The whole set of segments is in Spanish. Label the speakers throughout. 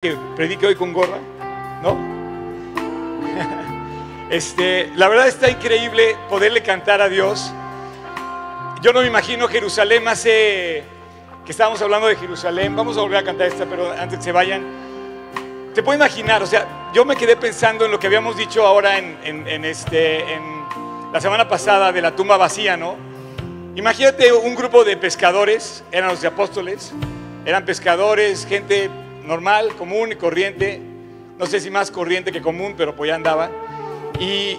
Speaker 1: que predique hoy con gorra, ¿no? Este, la verdad está increíble poderle cantar a Dios. Yo no me imagino Jerusalén hace que estábamos hablando de Jerusalén. Vamos a volver a cantar esta, pero antes que se vayan. Te puedo imaginar, o sea, yo me quedé pensando en lo que habíamos dicho ahora en, en este, en la semana pasada de la tumba vacía, ¿no? Imagínate un grupo de pescadores, eran los de apóstoles, eran pescadores, gente normal, común y corriente. No sé si más corriente que común, pero pues ya andaba. Y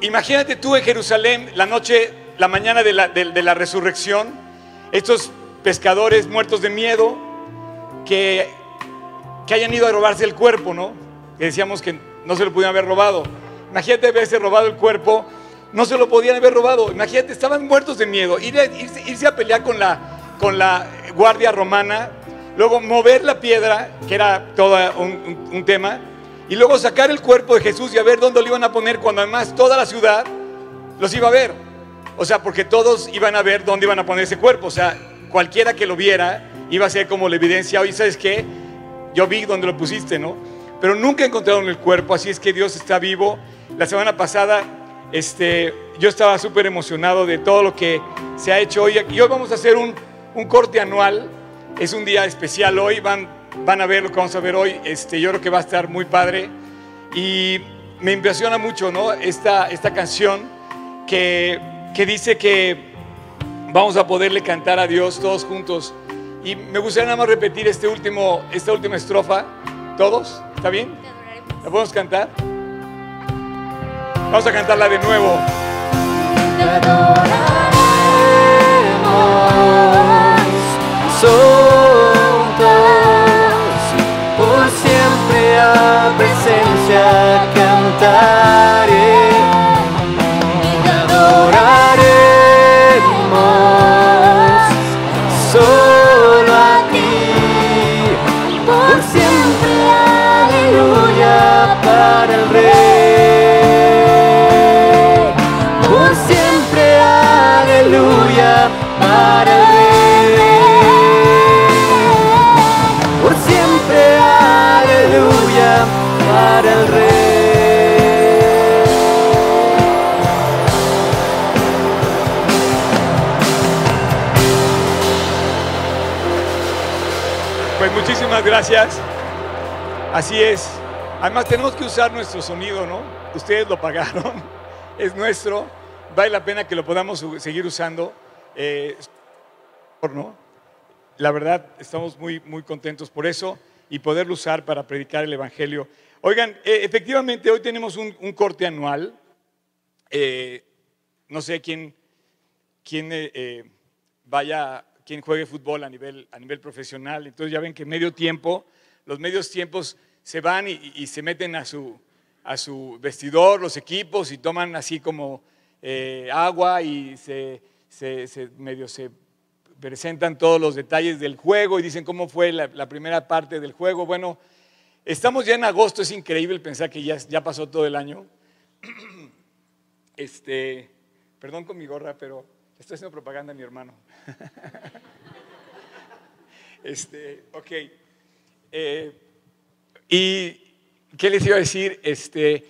Speaker 1: imagínate tú en Jerusalén, la noche, la mañana de la, resurrección, estos pescadores muertos de miedo que, que hayan ido a robarse el cuerpo, ¿no? Que decíamos que no se lo pudieron haber robado. Imagínate haberse robado el cuerpo, no se lo podían haber robado. Imagínate, estaban muertos de miedo. irse, irse, a pelear con la, con la guardia romana luego mover la piedra, que era todo un, tema, y luego sacar el cuerpo de Jesús y a ver dónde lo iban a poner cuando además toda la ciudad los iba a ver. O sea, porque todos iban a ver dónde iban a poner ese cuerpo. O sea, cualquiera que lo viera iba a ser como la evidencia, oye, ¿sabes qué? Yo vi dónde lo pusiste, ¿no? Pero nunca encontraron el cuerpo, así es que Dios está vivo. La semana pasada este, yo estaba súper emocionado de todo lo que se ha hecho hoy. Y hoy vamos a hacer un, un corte anual es un día especial hoy, van, van a ver lo que vamos a ver hoy. Este, yo creo que va a estar muy padre. Y me impresiona mucho ¿no? esta, esta canción que, que dice que vamos a poderle cantar a Dios todos juntos. Y me gustaría nada más repetir este último, esta última estrofa. ¿Todos? ¿Está bien? ¿La podemos cantar? Vamos a cantarla de nuevo. Gracias. Así es. Además tenemos que usar nuestro sonido, ¿no? Ustedes lo pagaron, es nuestro. Vale la pena que lo podamos seguir usando. Eh, ¿no? La verdad, estamos muy, muy contentos por eso y poderlo usar para predicar el Evangelio. Oigan, eh, efectivamente hoy tenemos un, corte anual. Eh, no sé quién, quién eh, vaya, quién juegue fútbol a nivel, a nivel profesional. Entonces ya ven que medio tiempo, los medios tiempos se van y, se meten a su, a su vestidor, los equipos, y toman así como agua y se, se, medio se presentan todos los detalles del juego y dicen cómo fue la, la primera parte del juego. Bueno, Estamos ya en agosto, es increíble pensar que ya, ya pasó todo el año. Este, perdón con mi gorra, pero estoy haciendo propaganda mi hermano. Este, ok. Eh, y qué les iba a decir, este,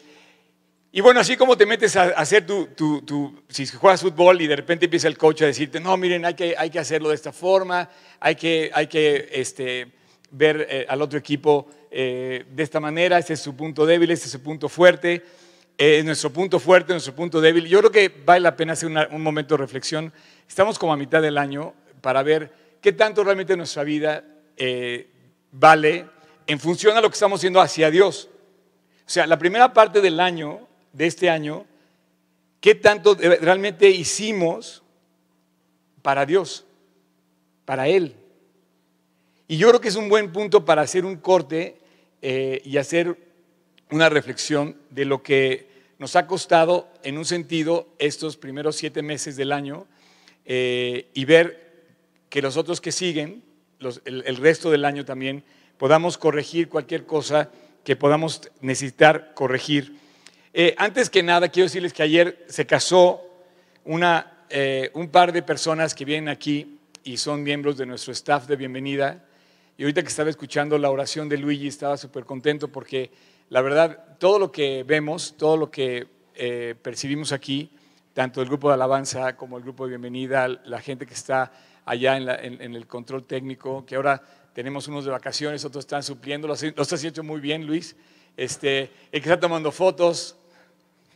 Speaker 1: y bueno, así como te metes a, hacer tu, tu, si juegas fútbol y de repente empieza el coach a decirte, no, miren, hay que, hay que hacerlo de esta forma, hay que, hay que este, ver eh, al otro equipo eh, de esta manera, ese es su punto débil, ese es su punto fuerte, es nuestro punto fuerte, nuestro punto débil. Yo creo que vale la pena hacer un momento de reflexión. Estamos como a mitad del año para ver qué tanto realmente nuestra vida eh, vale en función a lo que estamos haciendo hacia Dios. O sea, la primera parte del año, de este año, qué tanto realmente hicimos para Dios, para Él. Y yo creo que es un buen punto para hacer un corte eh, y hacer una reflexión de lo que nos ha costado, en un sentido, estos primeros siete meses del año eh, y ver que los otros que siguen, el, resto del año también, podamos corregir cualquier cosa que podamos necesitar corregir. Eh, antes que nada, quiero decirles que ayer se casó una, un par de personas que vienen aquí y son miembros de nuestro staff de bienvenida Y ahorita que estaba escuchando la oración de Luigi, estaba súper contento porque la verdad, todo lo que vemos, todo lo que eh, percibimos aquí, tanto el grupo de alabanza como el grupo de bienvenida, la gente que está allá en, el control técnico, que ahora tenemos unos de vacaciones, otros están supliendo, lo, has hecho muy bien, Luis. Este, el que está tomando fotos,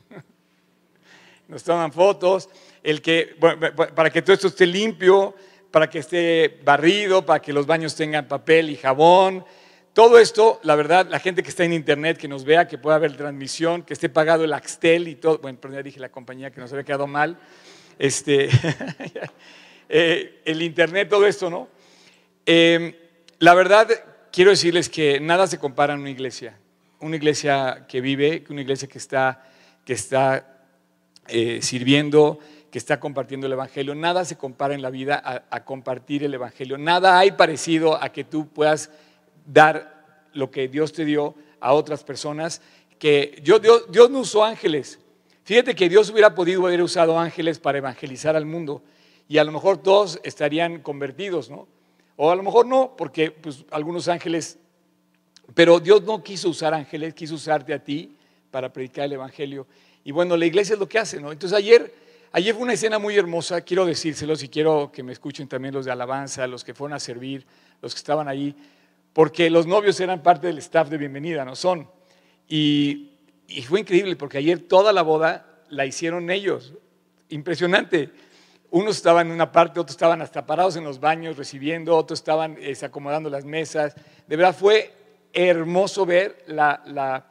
Speaker 1: nos toman fotos, el que, para que todo esto esté limpio, para que esté barrido, para que los baños tengan papel y jabón. Todo esto, la verdad, la gente que está en internet, que nos vea, que pueda ver transmisión, que esté pagado el Axtel y todo, bueno, pero ya dije la compañía que nos había quedado mal, este, eh, el internet, todo esto, ¿no? Em, la verdad, quiero decirles que nada se compara a una iglesia, una iglesia que vive, una iglesia que está, que está eh, sirviendo, que está compartiendo el Evangelio. Nada se compara en la vida a, compartir el Evangelio. Nada hay parecido a que tú puedas dar lo que Dios te dio a otras personas. Que Dios, Dios, no usó ángeles. Fíjate que Dios hubiera podido haber usado ángeles para evangelizar al mundo y a lo mejor todos estarían convertidos, ¿no? O a lo mejor no, porque pues, algunos ángeles, pero Dios no quiso usar ángeles, quiso usarte a ti para predicar el Evangelio. Y bueno, la iglesia es lo que hace, ¿no? Entonces ayer Ayer fue una escena muy hermosa, quiero decírselos y quiero que me escuchen también los de alabanza, los que fueron a servir, los que estaban ahí, porque los novios eran parte del staff de bienvenida, ¿no? Son. Y, fue increíble porque ayer toda la boda la hicieron ellos. Impresionante. Unos estaban en una parte, otros estaban hasta parados en los baños recibiendo, otros estaban eh, acomodando las mesas. De verdad fue hermoso ver la,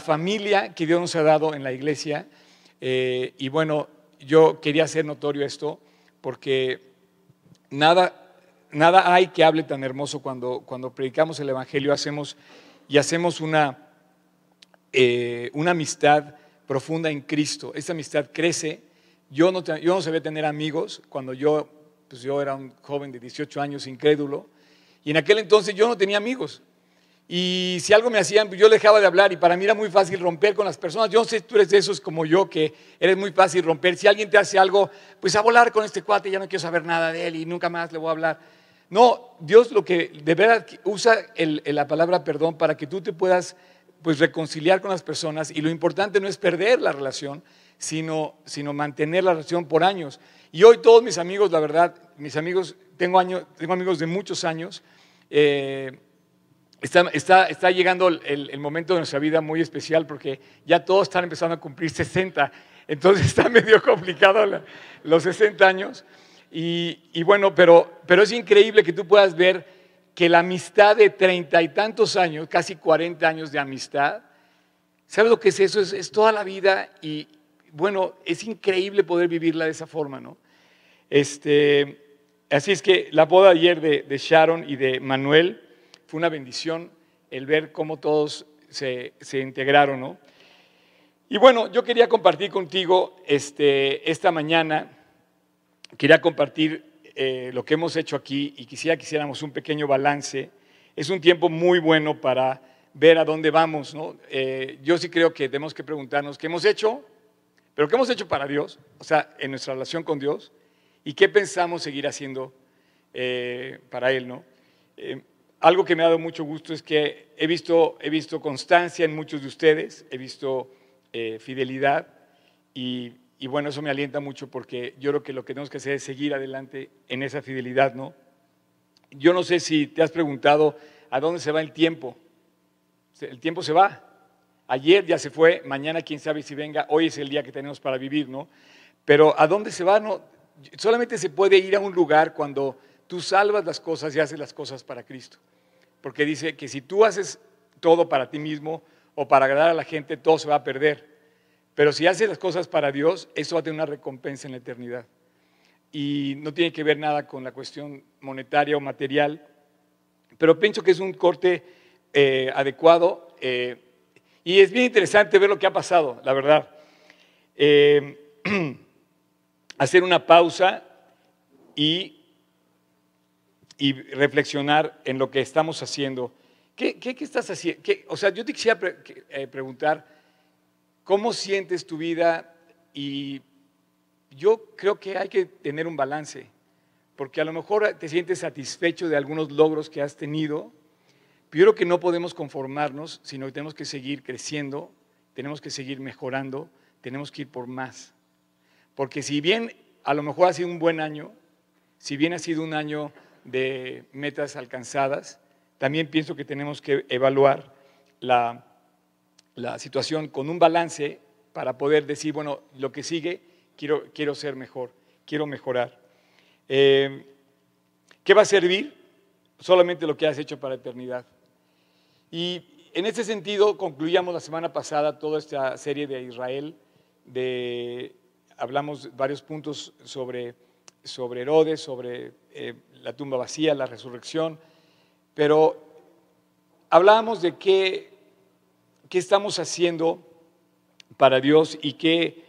Speaker 1: familia que Dios nos ha dado en la iglesia. Eh, y bueno, yo quería hacer notorio esto porque nada, nada hay que hable tan hermoso cuando, cuando predicamos el Evangelio hacemos, y hacemos una, eh, una amistad profunda en Cristo. Esa amistad crece. Yo no, yo no sabía tener amigos cuando yo, pues yo era un joven de 18 años incrédulo. Y en aquel entonces yo no tenía amigos. Y si algo me hacían, pues yo dejaba de hablar y para mí era muy fácil romper con las personas. Yo no sé si tú eres de esos como yo, que eres muy fácil romper. Si alguien te hace algo, pues a volar con este cuate, ya no quiero saber nada de él y nunca más le voy a hablar. No, Dios lo que de verdad usa la palabra perdón para que tú te puedas pues reconciliar con las personas y lo importante no es perder la relación, sino, sino mantener la relación por años. Y hoy todos mis amigos, la verdad, mis amigos, tengo, años, tengo amigos de muchos años. Eh, Está, está, llegando el, momento de nuestra vida muy especial porque ya todos están empezando a cumplir 60, entonces está medio complicado los 60 años. Y, bueno, pero, pero es increíble que tú puedas ver que la amistad de treinta y tantos años, casi 40 años de amistad, ¿sabes lo que es eso? Es, toda la vida y bueno, es increíble poder vivirla de esa forma, ¿no? Este, así es que la boda ayer de, de Sharon y de Manuel, fue una bendición el ver cómo todos se, integraron, ¿no? Y bueno, yo quería compartir contigo este, esta mañana, quería compartir eh, lo que hemos hecho aquí y quisiera que hiciéramos un pequeño balance. Es un tiempo muy bueno para ver a dónde vamos, ¿no? Eh, yo sí creo que tenemos que preguntarnos qué hemos hecho, pero qué hemos hecho para Dios, o sea, en nuestra relación con Dios, y qué pensamos seguir haciendo eh, para Él, ¿no? algo que me ha dado mucho gusto es que he visto, he visto constancia en muchos de ustedes, he visto eh, fidelidad y, bueno, eso me alienta mucho porque yo creo que lo que tenemos que hacer es seguir adelante en esa fidelidad, ¿no? Yo no sé si te has preguntado a dónde se va el tiempo. El tiempo se va. Ayer ya se fue, mañana quién sabe si venga, hoy es el día que tenemos para vivir, ¿no? Pero ¿a dónde se va? No, solamente se puede ir a un lugar cuando tú salvas las cosas y haces las cosas para Cristo. Porque dice que si tú haces todo para ti mismo o para agradar a la gente, todo se va a perder. Pero si haces las cosas para Dios, eso va a tener una recompensa en la eternidad. Y no tiene que ver nada con la cuestión monetaria o material. Pero pienso que es un corte eh, adecuado. Eh, y es bien interesante ver lo que ha pasado, la verdad. Eh, hacer una pausa y reflexionar en lo que estamos haciendo. ¿Qué, estás haciendo? o sea, yo te quisiera preguntar, ¿cómo sientes tu vida? Y yo creo que hay que tener un balance, porque a lo mejor te sientes satisfecho de algunos logros que has tenido, pero creo que no podemos conformarnos, sino que tenemos que seguir creciendo, tenemos que seguir mejorando, tenemos que ir por más. Porque si bien a lo mejor ha sido un buen año, si bien ha sido un año de metas alcanzadas, también pienso que tenemos que evaluar la, la situación con un balance para poder decir, bueno, lo que sigue, quiero, quiero ser mejor, quiero mejorar. Eh, ¿Qué va a servir? Solamente lo que has hecho para la eternidad. Y en ese sentido concluíamos la semana pasada toda esta serie de Israel, de, hablamos varios puntos sobre, sobre Herodes, sobre eh, la tumba vacía, la resurrección, pero hablábamos de qué, qué estamos haciendo para Dios y qué,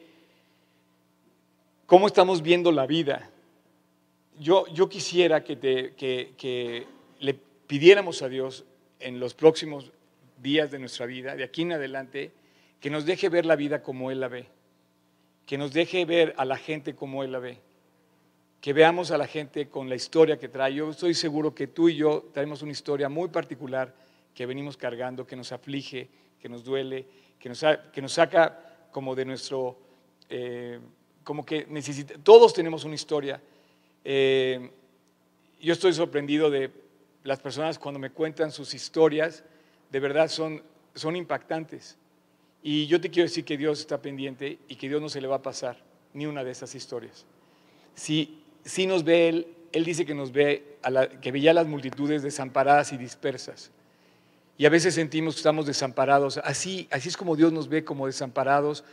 Speaker 1: cómo estamos viendo la vida. Yo, yo quisiera que, te, que, que le pidiéramos a Dios en los próximos días de nuestra vida, de aquí en adelante, que nos deje ver la vida como Él la ve, que nos deje ver a la gente como Él la ve, que veamos a la gente con la historia que trae. Yo estoy seguro que tú y yo traemos una historia muy particular que venimos cargando, que nos aflige, que nos duele, que nos, que nos saca como de nuestro, eh, como que necesita, todos tenemos una historia. Eh, yo estoy sorprendido de las personas cuando me cuentan sus historias, de verdad son, son impactantes. Y yo te quiero decir que Dios está pendiente y que Dios no se le va a pasar ni una de esas historias. Si, si nos ve Él, Él dice que nos ve, a la, que veía las multitudes desamparadas y dispersas. Y a veces sentimos que estamos desamparados. Así, así es como Dios nos ve, como desamparados,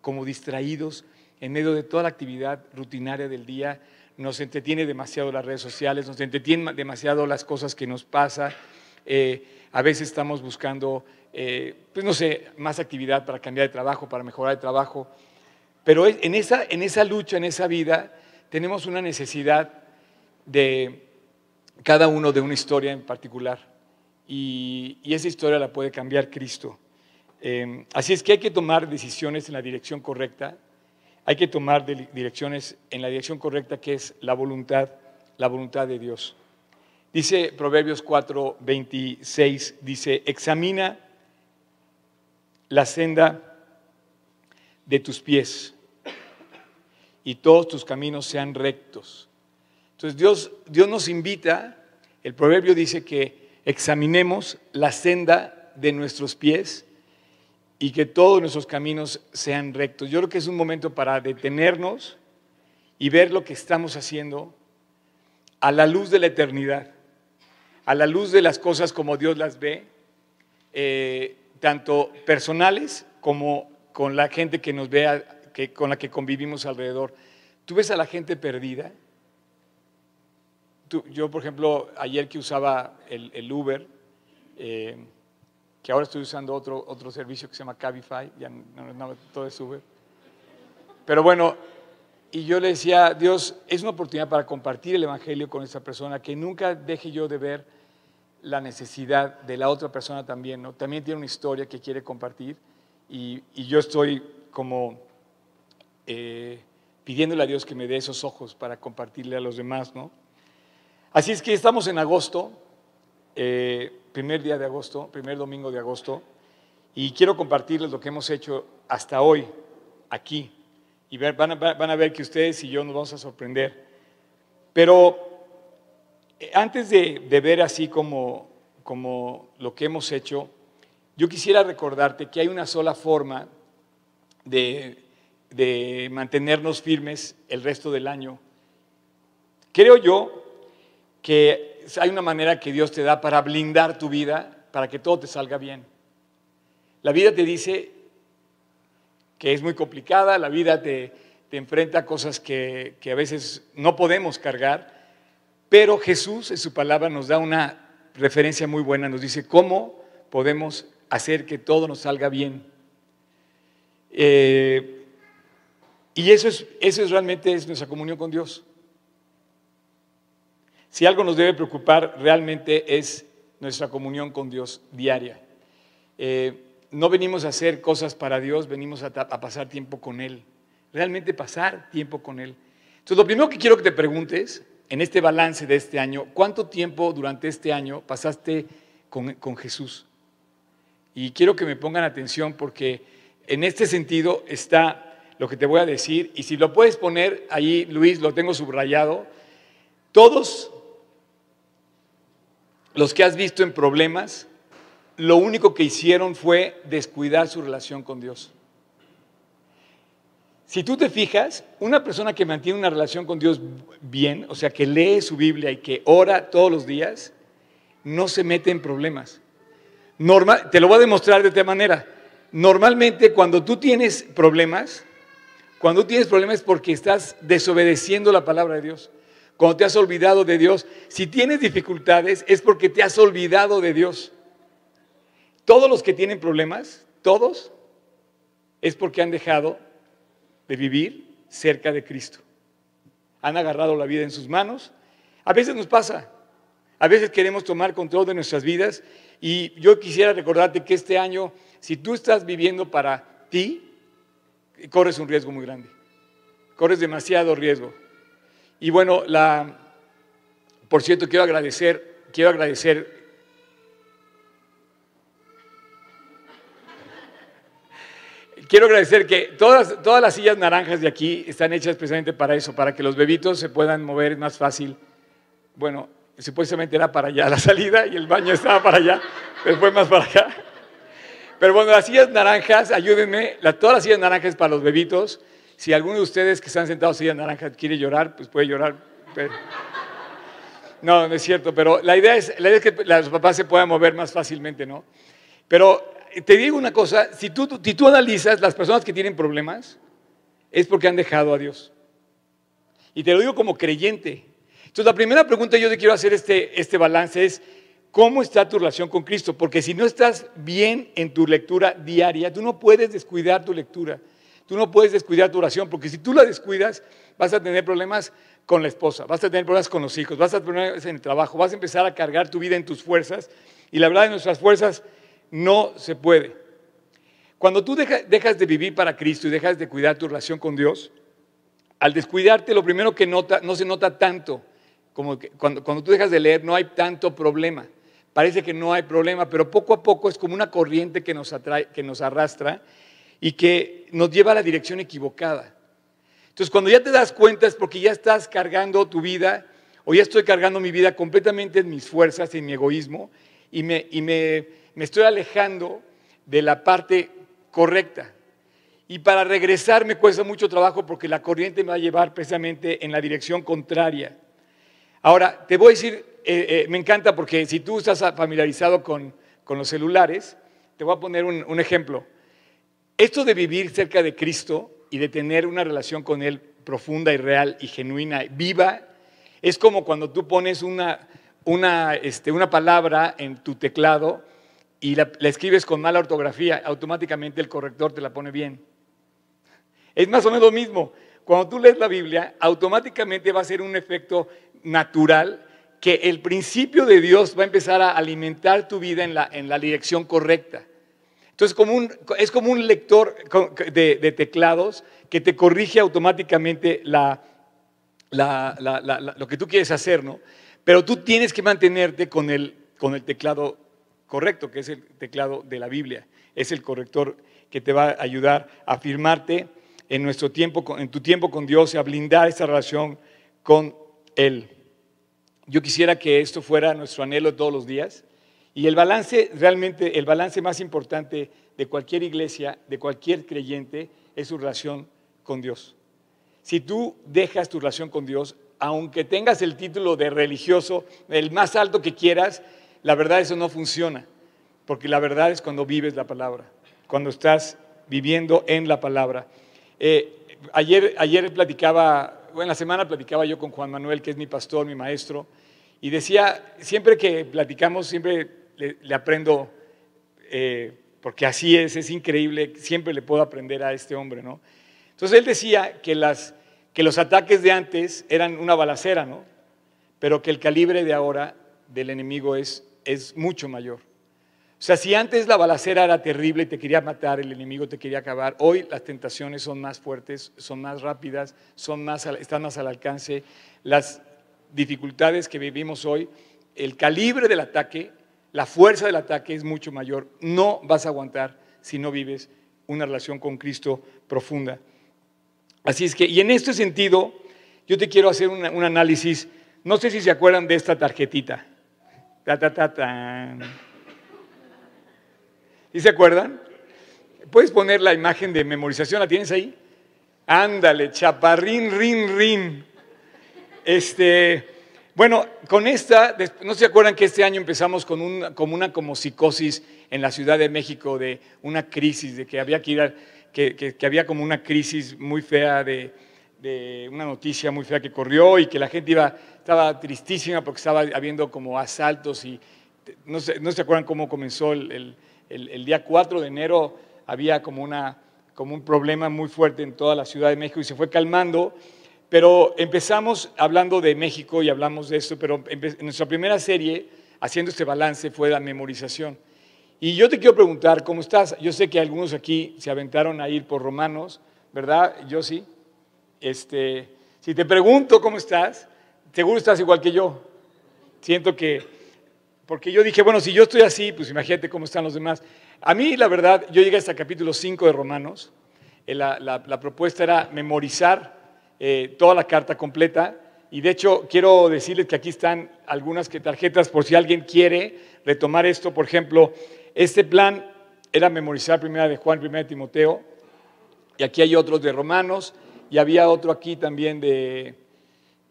Speaker 1: como distraídos, en medio de toda la actividad rutinaria del día. Nos entretiene demasiado las redes sociales, nos entretiene demasiado las cosas que nos pasa. Eh, a veces estamos buscando, eh, pues no sé, más actividad para cambiar de trabajo, para mejorar el trabajo. Pero en esa, en esa lucha, en esa vida, tenemos una necesidad de cada uno de una historia en particular y, esa historia la puede cambiar Cristo. Eh, así es que hay que tomar decisiones en la dirección correcta, hay que tomar direcciones en la dirección correcta que es la voluntad, la voluntad de Dios. Dice Proverbios 4, 26, dice, examina la senda de tus pies y todos tus caminos sean rectos. Entonces Dios, Dios nos invita, el proverbio dice que examinemos la senda de nuestros pies y que todos nuestros caminos sean rectos. Yo creo que es un momento para detenernos y ver lo que estamos haciendo a la luz de la eternidad, a la luz de las cosas como Dios las ve, eh, tanto personales como con la gente que nos vea, que, con la que convivimos alrededor. Tú ves a la gente perdida, yo, por ejemplo, ayer que usaba el, Uber, eh, que ahora estoy usando otro, otro servicio que se llama Cabify, ya no, todo es Uber. Pero bueno, y yo le decía, Dios, es una oportunidad para compartir el Evangelio con esa persona, que nunca deje yo de ver la necesidad de la otra persona también, ¿no? También tiene una historia que quiere compartir y, yo estoy como eh, pidiéndole a Dios que me dé esos ojos para compartirle a los demás, ¿no? Así es que estamos en agosto, eh, primer día de agosto, primer domingo de agosto, y quiero compartirles lo que hemos hecho hasta hoy, aquí. Y van, a, ver que ustedes y yo nos vamos a sorprender. Pero eh, antes de, ver así como, como lo que hemos hecho, yo quisiera recordarte que hay una sola forma de, de mantenernos firmes el resto del año. Creo yo que hay una manera que Dios te da para blindar tu vida, para que todo te salga bien. La vida te dice que es muy complicada, la vida te, enfrenta a cosas que, a veces no podemos cargar, pero Jesús en su palabra nos da una referencia muy buena, nos dice cómo podemos hacer que todo nos salga bien. Eh, y eso es, eso es realmente es nuestra comunión con Dios. Si algo nos debe preocupar realmente es nuestra comunión con Dios diaria. Eh, no venimos a hacer cosas para Dios, venimos a, pasar tiempo con Él. Realmente pasar tiempo con Él. Entonces, lo primero que quiero que te preguntes en este balance de este año, ¿cuánto tiempo durante este año pasaste con, con Jesús? Y quiero que me pongan atención porque en este sentido está lo que te voy a decir. Y si lo puedes poner ahí, Luis, lo tengo subrayado. Todos los que has visto en problemas, lo único que hicieron fue descuidar su relación con Dios. Si tú te fijas, una persona que mantiene una relación con Dios bien, o sea, que lee su Biblia y que ora todos los días, no se mete en problemas. Normal, te lo voy a demostrar de esta manera. Normalmente cuando tú tienes problemas, cuando tienes problemas es porque estás desobedeciendo la palabra de Dios. Cuando te has olvidado de Dios, si tienes dificultades es porque te has olvidado de Dios. Todos los que tienen problemas, todos, es porque han dejado de vivir cerca de Cristo. Han agarrado la vida en sus manos. A veces nos pasa, a veces queremos tomar control de nuestras vidas y yo quisiera recordarte que este año, si tú estás viviendo para ti, corres un riesgo muy grande. Corres demasiado riesgo. Y bueno, la, por cierto, quiero agradecer, quiero agradecer Quiero agradecer que todas, todas las sillas naranjas de aquí están hechas precisamente para eso, para que los bebitos se puedan mover más fácil. Bueno, supuestamente era para allá la salida y el baño estaba para allá, pero fue más para acá. Pero bueno, las sillas naranjas, ayúdenme, todas las sillas naranjas para los bebitos. Si alguno de ustedes que están sentados en sillas naranjas quiere llorar, pues puede llorar. No, no es cierto, pero la idea, es, la idea es que los papás se puedan mover más fácilmente, ¿no? Pero te digo una cosa, si tú, si tú analizas las personas que tienen problemas, es porque han dejado a Dios. Y te lo digo como creyente. Entonces, la primera pregunta que yo te quiero hacer este, este balance es, ¿cómo está tu relación con Cristo? Porque si no estás bien en tu lectura diaria, tú no puedes descuidar tu lectura. Tú no puedes descuidar tu oración, porque si tú la descuidas, vas a tener problemas con la esposa, vas a tener problemas con los hijos, vas a tener problemas en el trabajo, vas a empezar a cargar tu vida en tus fuerzas. Y la verdad, de nuestras fuerzas no se puede. Cuando tú dejas de vivir para Cristo y dejas de cuidar tu relación con Dios, al descuidarte, lo primero que nota, no se nota tanto como cuando, cuando tú dejas de leer, no hay tanto problema. Parece que no hay problema, pero poco a poco es como una corriente que nos, atrae, que nos arrastra y que nos lleva a la dirección equivocada. Entonces, cuando ya te das cuenta es porque ya estás cargando tu vida, o ya estoy cargando mi vida completamente en mis fuerzas, en mi egoísmo, y me, y me, me estoy alejando de la parte correcta. Y para regresar me cuesta mucho trabajo porque la corriente me va a llevar precisamente en la dirección contraria. Ahora, te voy a decir, eh, eh, me encanta porque si tú estás familiarizado con, los celulares, te voy a poner un, ejemplo. Esto de vivir cerca de Cristo y de tener una relación con Él profunda y real y genuina, viva, es como cuando tú pones una, una, este, una palabra en tu teclado y la, escribes con mala ortografía, automáticamente el corrector te la pone bien. Es más o menos lo mismo. Cuando tú lees la Biblia, automáticamente va a ser un efecto natural que el principio de Dios va a empezar a alimentar tu vida en la, en la dirección correcta. Entonces es como un lector de, teclados que te corrige automáticamente lo que tú quieres hacer, ¿no? Pero tú tienes que mantenerte con el, con el teclado correcto, que es el teclado de la Biblia. Es el corrector que te va a ayudar a afirmarte en, nuestro tiempo, en tu tiempo con Dios y a blindar esa relación con él. Yo quisiera que esto fuera nuestro anhelo todos los días. Y el balance, realmente, el balance más importante de cualquier iglesia, de cualquier creyente, es su relación con Dios. Si tú dejas tu relación con Dios, aunque tengas el título de religioso, el más alto que quieras, la verdad eso no funciona. Porque la verdad es cuando vives la palabra, cuando estás viviendo en la palabra. Eh, ayer, ayer platicaba en la semana platicaba yo con Juan Manuel, que es mi pastor, mi maestro, y decía, siempre que platicamos, siempre le, aprendo, eh, porque así es, es increíble, siempre le puedo aprender a este hombre, ¿no? Entonces él decía que, las, que los ataques de antes eran una balacera, ¿no? Pero que el calibre de ahora del enemigo es, es mucho mayor. O sea, si antes la balacera era terrible y te quería matar, el enemigo te quería acabar, hoy las tentaciones son más fuertes, son más rápidas, son más, están más al alcance. Las, dificultades que vivimos hoy, el calibre del ataque, la fuerza del ataque es mucho mayor. No vas a aguantar si no vives una relación con Cristo profunda. Así es que, y en este sentido, yo te quiero hacer un análisis. No sé si se acuerdan de esta tarjetita. Ta, ta, ta, tan. ¿Sí se acuerdan? ¿Puedes poner la imagen de memorización? ¿La tienes ahí? Ándale, chaparrín, rin, rin. Este, bueno, con esta, ¿no se acuerdan que este año empezamos con un- como una como psicosis en la Ciudad de México de una crisis, de que había que ir que, había como una crisis muy fea de, una noticia muy fea que corrió y que la gente iba, estaba tristísima porque estaba habiendo como asaltos y no se, acuerdan cómo comenzó el día 4 de enero, había como, una, como un problema muy fuerte en toda la Ciudad de México y se fue calmando, pero empezamos hablando de México y hablamos de esto, pero en nuestra primera serie, haciendo este balance, fue la memorización. Y yo te quiero preguntar, ¿cómo estás? Yo sé que algunos aquí se aventaron a ir por Romanos, ¿verdad? Yo sí. Este, si te pregunto cómo estás, seguro estás igual que yo. Siento que, porque yo dije, bueno, si yo estoy así, pues imagínate cómo están los demás. A mí, la verdad, yo llegué hasta el capítulo 5 de Romanos. Eh, La, la- la propuesta era memorizar eh, toda la carta completa. Y de hecho, quiero decirles que aquí están algunas tarjetas por si alguien quiere retomar esto. Por ejemplo, este plan era memorizar primera de Juan, primera de Timoteo. Y aquí hay otros de Romanos. Y había otro aquí también de...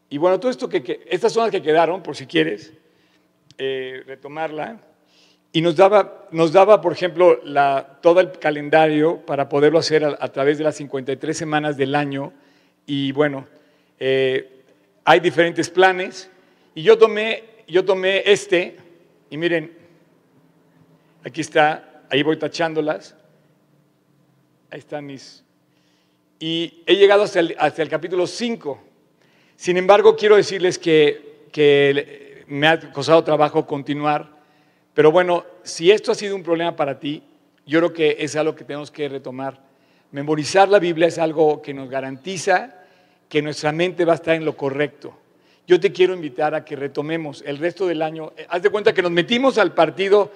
Speaker 1: Y bueno, todo esto que, estas son las que quedaron, por si quieres eh, retomarla. Y nos daba, nos daba, por ejemplo, todo el calendario para poderlo hacer a través de las 53 semanas del año. Y bueno, eh, hay diferentes planes. Y yo tomé, yo tomé este, y miren, aquí está, ahí voy tachándolas. Ahí están mis... Y he llegado hasta el, hasta el capítulo 5. Sin embargo, quiero decirles que, que me ha costado trabajo continuar, pero bueno, si esto ha sido un problema para ti, yo creo que es algo que tenemos que retomar. Memorizar la Biblia es algo que nos garantiza que nuestra mente va a estar en lo correcto. Yo te quiero invitar a que retomemos el resto del año. Eh, Haz de cuenta que nos metimos al partido,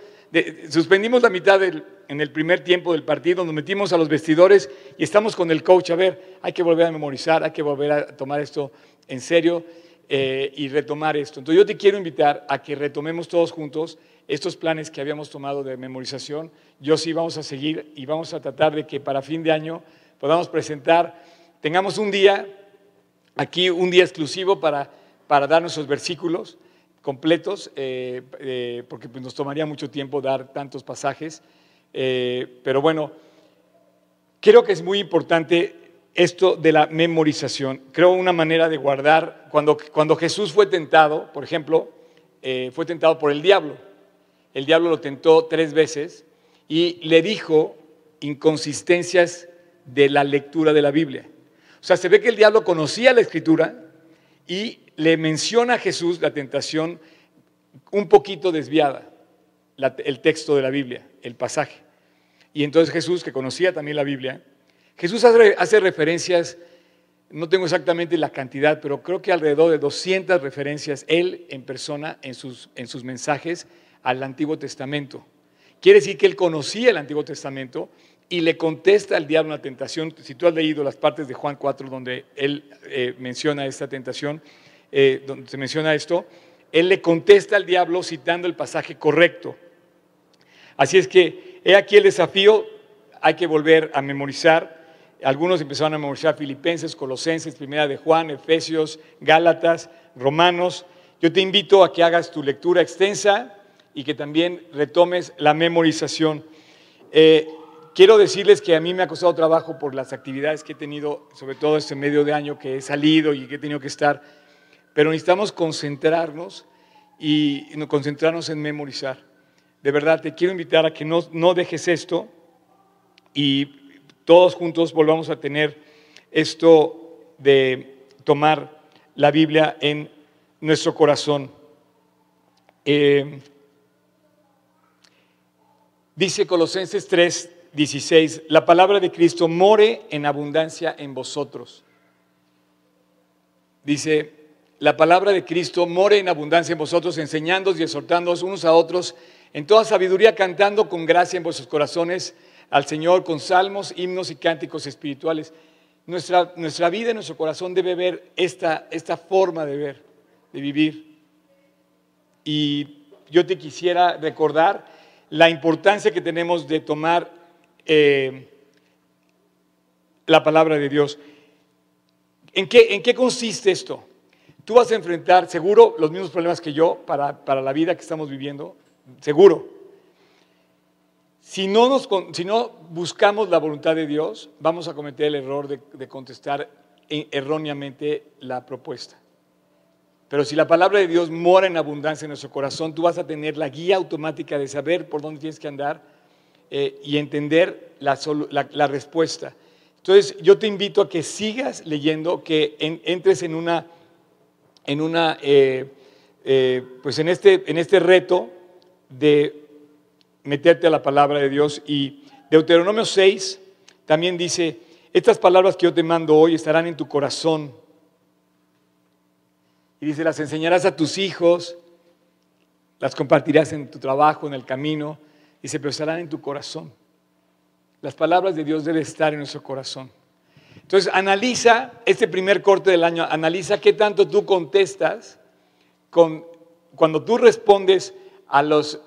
Speaker 1: suspendimos la mitad en el primer tiempo del partido, nos metimos a los vestidores y estamos con el coach. A ver, hay que volver a memorizar, hay que volver a tomar esto en serio eh, y retomar esto. Entonces yo te quiero invitar a que retomemos todos juntos estos planes que habíamos tomado de memorización. Yo sí vamos a seguir y vamos a tratar de que para fin de año podamos presentar, tengamos un día aquí un día exclusivo para, para dar nuestros versículos completos, eh, eh, porque pues, nos tomaría mucho tiempo dar tantos pasajes. Eh, pero bueno, creo que es muy importante esto de la memorización. Creo una manera de guardar, cuando, cuando Jesús fue tentado, por ejemplo, fue tentado por el diablo. El diablo lo tentó tres veces y le dijo inconsistencias de la lectura de la Biblia. O sea, se ve que el diablo conocía la escritura y le menciona a Jesús la tentación un poquito desviada, el texto de la Biblia, el pasaje. Y entonces Jesús, que conocía también la Biblia, Jesús hace, hace referencias, no tengo exactamente la cantidad, pero creo que alrededor de 200 referencias, él en persona, en sus, en sus mensajes al Antiguo Testamento. Quiere decir que él conocía el Antiguo Testamento y le contesta al diablo una tentación. Si tú has leído las partes de Juan 4 donde él eh, menciona esta tentación, eh, donde se menciona esto, él le contesta al diablo citando el pasaje correcto. Así es que he aquí el desafío, hay que volver a memorizar. Algunos empezaron a memorizar Filipenses, Colosenses, Primera de Juan, Efesios, Gálatas, Romanos. Yo te invito a que hagas tu lectura extensa y que también retomes la memorización. Eh, quiero decirles que a mí me ha costado trabajo por las actividades que he tenido, sobre todo este medio de año que he salido y que he tenido que estar, pero necesitamos concentrarnos y no- concentrarnos en memorizar. De verdad, te quiero invitar a que no, no dejes esto y todos juntos volvamos a tener esto de tomar la Biblia en nuestro corazón. Eh, dice Colosenses 3, 16, la palabra de Cristo more en abundancia en vosotros. Dice, la palabra de Cristo more en abundancia en vosotros, enseñándoos y exhortándoos unos a otros en toda sabiduría, cantando con gracia en vuestros corazones al Señor con salmos, himnos y cánticos espirituales. Nuestra, nuestra vida, nuestro corazón debe ver esta, esta forma de ver, de vivir. Y yo te quisiera recordar la importancia que tenemos de tomar eh, la palabra de Dios. ¿En qué, ¿En qué consiste esto? Tú vas a enfrentar seguro los mismos problemas que yo para, para la vida que estamos viviendo, seguro. Si no, nos, si no buscamos la voluntad de Dios, vamos a cometer el error de, de contestar erróneamente la propuesta. Pero si la palabra de Dios mora en abundancia en nuestro corazón, tú vas a tener la guía automática de saber por dónde tienes que andar eh, y entender la, respuesta. Entonces, yo te invito a que sigas leyendo, que en, entres en una, en una, eh, eh, pues en este, en este reto de meterte a la palabra de Dios. Y Deuteronomio 6 también dice, estas palabras que yo te mando hoy estarán en tu corazón. Y dice, las enseñarás a tus hijos, las compartirás en tu trabajo, en el camino. Dice, pero estarán en tu corazón. Las palabras de Dios deben estar en nuestro corazón. Entonces, analiza este primer corte del año, analiza qué tanto tú contestas con, cuando tú respondes a los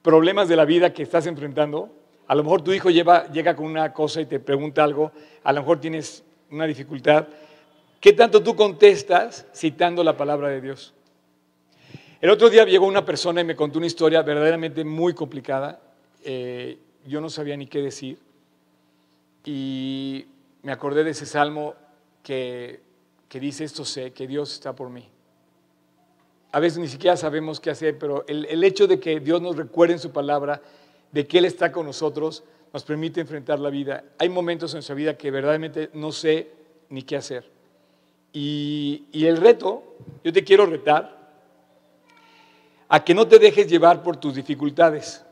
Speaker 1: problemas de la vida que estás enfrentando. A lo mejor tu hijo lleva, llega con una cosa y te pregunta algo, a lo mejor tienes una dificultad. ¿Qué tanto tú contestas citando la palabra de Dios? El otro día llegó una persona y me contó una historia verdaderamente muy complicada. Eh, yo no sabía ni qué decir. Y me acordé de ese salmo que, que dice, esto sé, que Dios está por mí. A veces ni siquiera sabemos qué hacer, pero el, el, hecho de que Dios nos recuerde en su palabra, de que Él está con nosotros, nos permite enfrentar la vida. Hay momentos en nuestra vida que verdaderamente no sé ni qué hacer. Y, el reto, yo te quiero retar a que no te dejes llevar por tus dificultades.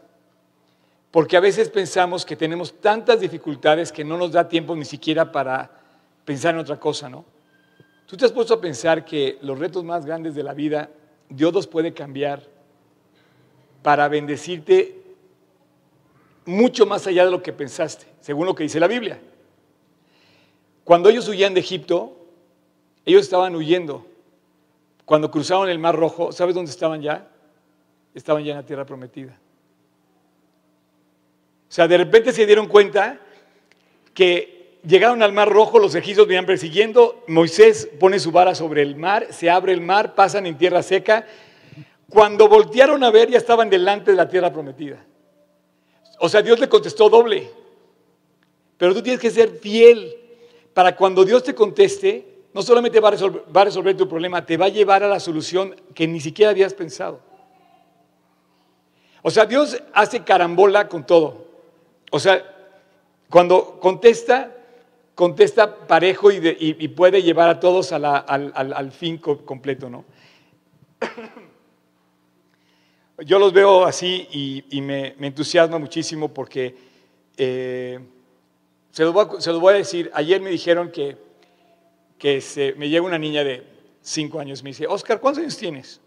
Speaker 1: Porque a veces pensamos que tenemos tantas dificultades que no nos da tiempo ni siquiera para pensar en otra cosa, ¿no? Tú te has puesto a pensar que los retos más grandes de la vida, Dios los puede cambiar para bendecirte mucho más allá de lo que pensaste, según lo que dice la Biblia. Cuando ellos huían de Egipto, ellos estaban huyendo. Cuando cruzaron el Mar Rojo, ¿sabes dónde estaban ya? Estaban ya en la tierra prometida. O sea, de repente se dieron cuenta que llegaron al Mar Rojo, los egipcios venían persiguiendo, Moisés pone su vara sobre el mar, se abre el mar, pasan en tierra seca. Cuando voltearon a ver, ya estaban delante de la tierra prometida. O sea, Dios le contestó doble. Pero tú tienes que ser fiel para cuando Dios te conteste, no solamente va a, resolver, va a resolver tu problema, te va a llevar a la solución que ni siquiera habías pensado. O sea, Dios hace carambola con todo. O sea, cuando contesta, contesta parejo y, de, y, y puede llevar a todos al, fin co completo, ¿no? Yo los veo así y, me, entusiasma muchísimo porque eh, se, se, los voy a, decir, ayer me dijeron que, que se, me llega una niña de cinco años, me dice, Oscar, ¿cuántos años tienes?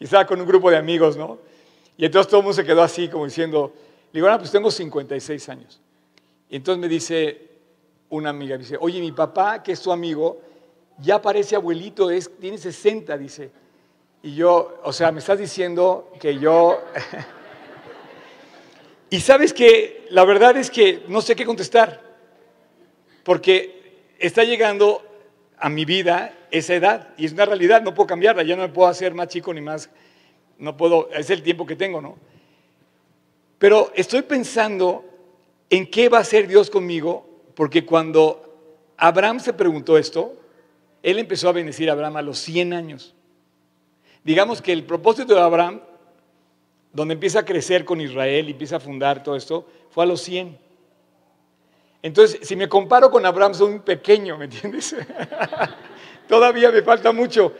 Speaker 1: Y estaba con un grupo de amigos, ¿no? Y entonces todo el mundo se quedó así, como diciendo, le digo, ah, pues tengo 56 años. Y entonces me dice una amiga, dice, oye, mi papá, que es tu amigo, ya parece abuelito, es, tiene 60, dice. Y yo, o sea, me estás diciendo que yo... y sabes que la verdad es que no sé qué contestar, porque está llegando a mi vida esa edad, y es una realidad, no puedo cambiarla, ya no me puedo hacer más chico ni más no puedo, es el tiempo que tengo, ¿no? Pero estoy pensando en qué va a hacer Dios conmigo, porque cuando Abraham se preguntó esto, él empezó a bendecir a Abraham a los 100 años. Digamos que el propósito de Abraham, donde empieza a crecer con Israel y empieza a fundar todo esto, fue a los 100. Entonces, si me comparo con Abraham, soy un pequeño, ¿me entiendes? Todavía me falta mucho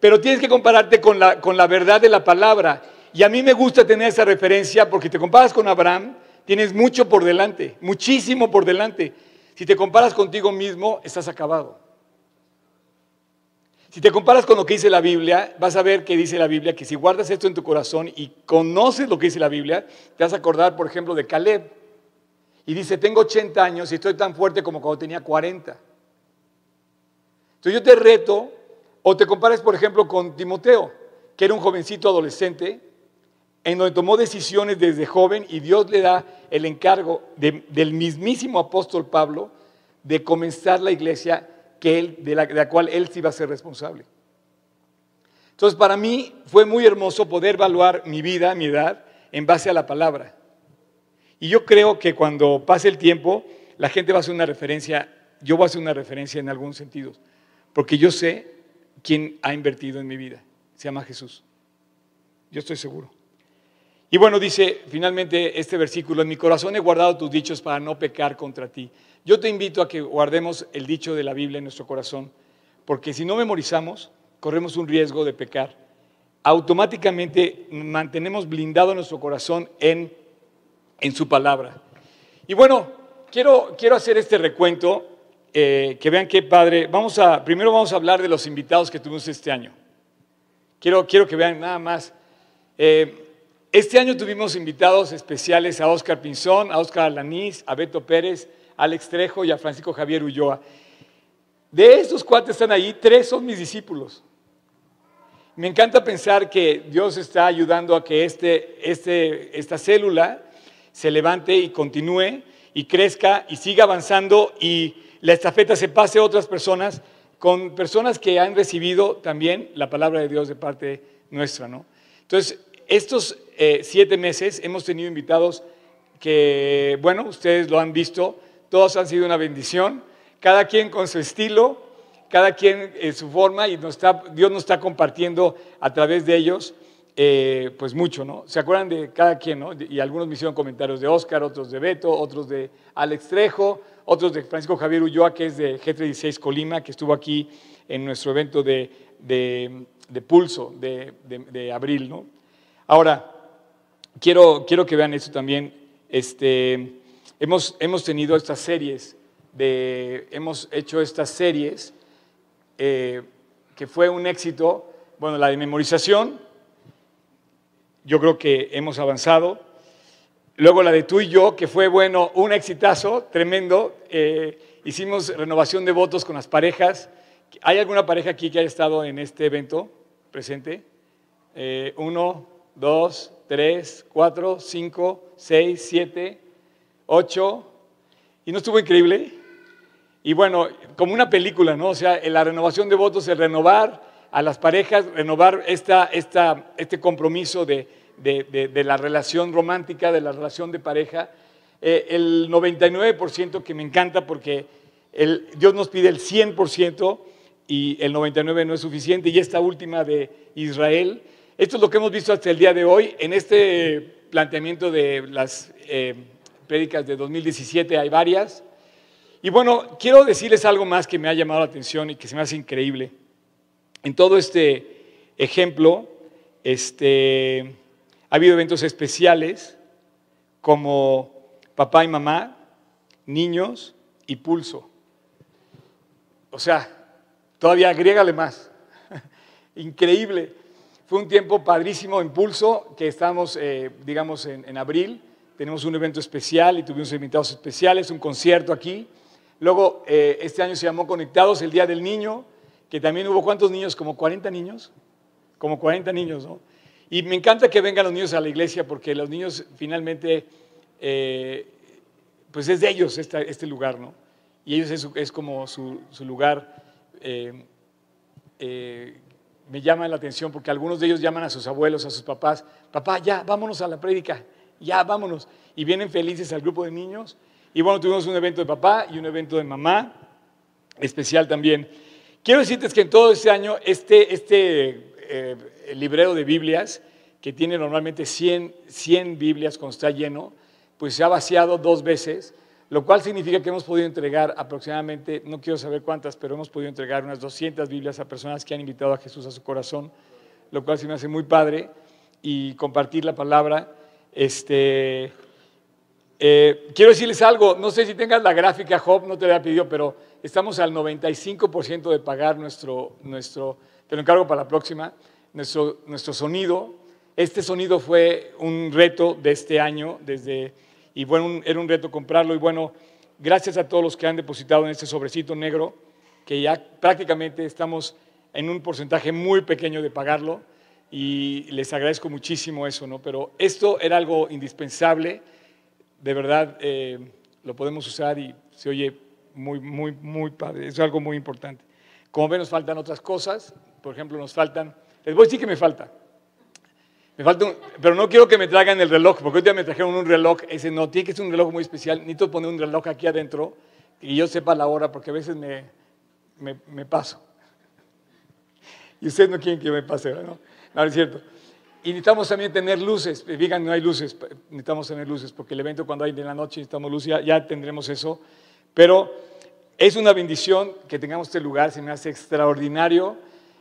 Speaker 1: pero tienes que compararte con la, con la verdad de la palabra. Y a mí me gusta tener esa referencia porque te comparas con Abraham, tienes mucho por delante, muchísimo por delante. Si te comparas contigo mismo, estás acabado. Si te comparas con lo que dice la Biblia, vas a ver que dice la Biblia que si guardas esto en tu corazón y conoces lo que dice la Biblia, te vas a acordar, por ejemplo, de Caleb. Y dice, tengo 80 años y estoy tan fuerte como cuando tenía 40. Entonces yo te reto, o te compares, por ejemplo, con Timoteo, que era un jovencito adolescente, en donde tomó decisiones desde joven y Dios le da el encargo de- del mismísimo apóstol Pablo de comenzar la iglesia que él, de, la, de la cual él sí iba a ser responsable. Entonces, para mí fue muy hermoso poder evaluar mi vida, mi edad, en base a la palabra. Y yo creo que cuando pase el tiempo, la gente va a hacer una referencia, yo voy a hacer una referencia en algún sentido, porque yo sé quién ha invertido en mi vida. Se llama Jesús. Yo estoy seguro. Y bueno, dice finalmente este versículo, en mi corazón he guardado tus dichos para no pecar contra ti. Yo te invito a que guardemos el dicho de la Biblia en nuestro corazón, porque si no memorizamos, corremos un riesgo de pecar. Automáticamente mantenemos blindado nuestro corazón en, en su palabra. Y bueno, quiero, quiero hacer este recuento, eh, que vean qué padre. Vamos a, primero vamos a hablar de los invitados que tuvimos este año. Quiero, quiero que vean nada más. Eh, este año tuvimos invitados especiales a Oscar Pinzón, a Oscar Alanís, a Beto Pérez, a Alex Trejo y a Francisco Javier Ulloa. De estos cuatro están ahí, tres son mis discípulos. Me encanta pensar que Dios está ayudando a que este, este, esta célula se levante y continúe y crezca y siga avanzando y la estafeta se pase a otras personas con personas que han recibido también la palabra de Dios de parte nuestra, ¿no? Entonces, estos eh, siete meses hemos tenido invitados que, bueno, ustedes lo han visto, todos han sido una bendición, cada quien con su estilo, cada quien en su forma y nos está, Dios nos está compartiendo a través de ellos, eh, pues mucho, ¿no? ¿Se acuerdan de cada quien, no? Y algunos me hicieron comentarios de Oscar, otros de Beto, otros de Alex Trejo, otros de Francisco Javier Ulloa, que es de G36 Colima, que estuvo aquí en nuestro evento de, de, Pulso de abril, ¿no? Ahora, quiero, quiero que vean esto también. Este, hemos, hemos tenido estas series, de, hemos hecho estas series eh, que fue un éxito. Bueno, la de memorización, yo creo que hemos avanzado. Luego la de tú y yo, que fue, bueno, un exitazo tremendo. Eh, hicimos renovación de votos con las parejas. ¿Hay alguna pareja aquí que haya estado en este evento presente? Eh, uno, dos, tres, cuatro, cinco, seis, siete, ocho. ¿Y no estuvo increíble? Y bueno, como una película, ¿no? O sea, la renovación de votos, el renovar a las parejas, renovar esta, este compromiso de, de, la relación romántica, de la relación de pareja. Eh, el 99% que me encanta porque el, Dios nos pide el 100% y el 99% no es suficiente. Y esta última de Israel, esto es lo que hemos visto hasta el día de hoy. En este planteamiento de las eh, prédicas de 2017 hay varias. Y bueno, quiero decirles algo más que me ha llamado la atención y que se me hace increíble. En todo este ejemplo, este, ha habido eventos especiales como papá y mamá, niños y pulso. O sea, todavía agrégale más. Increíble. Fue un tiempo padrísimo en pulso que estamos, eh, digamos, en, abril. Tenemos un evento especial y tuvimos invitados especiales, un concierto aquí. Luego, eh, este año se llamó Conectados, el Día del Niño, que también hubo cuántos niños, como 40 niños, como 40 niños, ¿no? Y me encanta que vengan los niños a la iglesia porque los niños finalmente, eh, pues es de ellos esta, este lugar, ¿no? Y ellos es, es como su, su lugar. Eh, me llama la atención porque algunos de ellos llaman a sus abuelos, a sus papás, papá, ya, vámonos a la prédica, ya, vámonos. Y vienen felices al grupo de niños. Y bueno, tuvimos un evento de papá y un evento de mamá, especial también. Quiero decirte que en todo este año, este, este eh, librero de Biblias, que tiene normalmente 100, 100 Biblias cuando está lleno, pues se ha vaciado dos veces, lo cual significa que hemos podido entregar aproximadamente, no quiero saber cuántas, pero hemos podido entregar unas 200 Biblias a personas que han invitado a Jesús a su corazón, lo cual se me hace muy padre, y compartir la palabra. Este, Eh, quiero decirles algo, no sé si tengas la gráfica, Job, no te la pidió, pero estamos al 95% de pagar nuestro, nuestro, te lo encargo para la próxima, nuestro, nuestro sonido. Este sonido fue un reto de este año, desde, y bueno, era un reto comprarlo, y bueno, gracias a todos los que han depositado en este sobrecito negro, que ya prácticamente estamos en un porcentaje muy pequeño de pagarlo, y les agradezco muchísimo eso, ¿no? Pero esto era algo indispensable de verdad eh, lo podemos usar y se oye muy, muy, muy padre. Es algo muy importante. Como ven, nos faltan otras cosas. Por ejemplo, nos faltan. Les voy a decir que me falta. Me falta pero no quiero que me traigan el reloj, porque hoy día me trajeron un reloj. Ese no, tiene que ser un reloj muy especial. Necesito poner un reloj aquí adentro y yo sepa la hora, porque a veces me, me, me paso. Y ustedes no quieren que me pase. No, no es cierto. Y necesitamos también tener luces. Digan, no hay luces, necesitamos tener luces, porque el evento cuando hay de la noche necesitamos luz, ya, tendremos eso. Pero es una bendición que tengamos este lugar, se me hace extraordinario.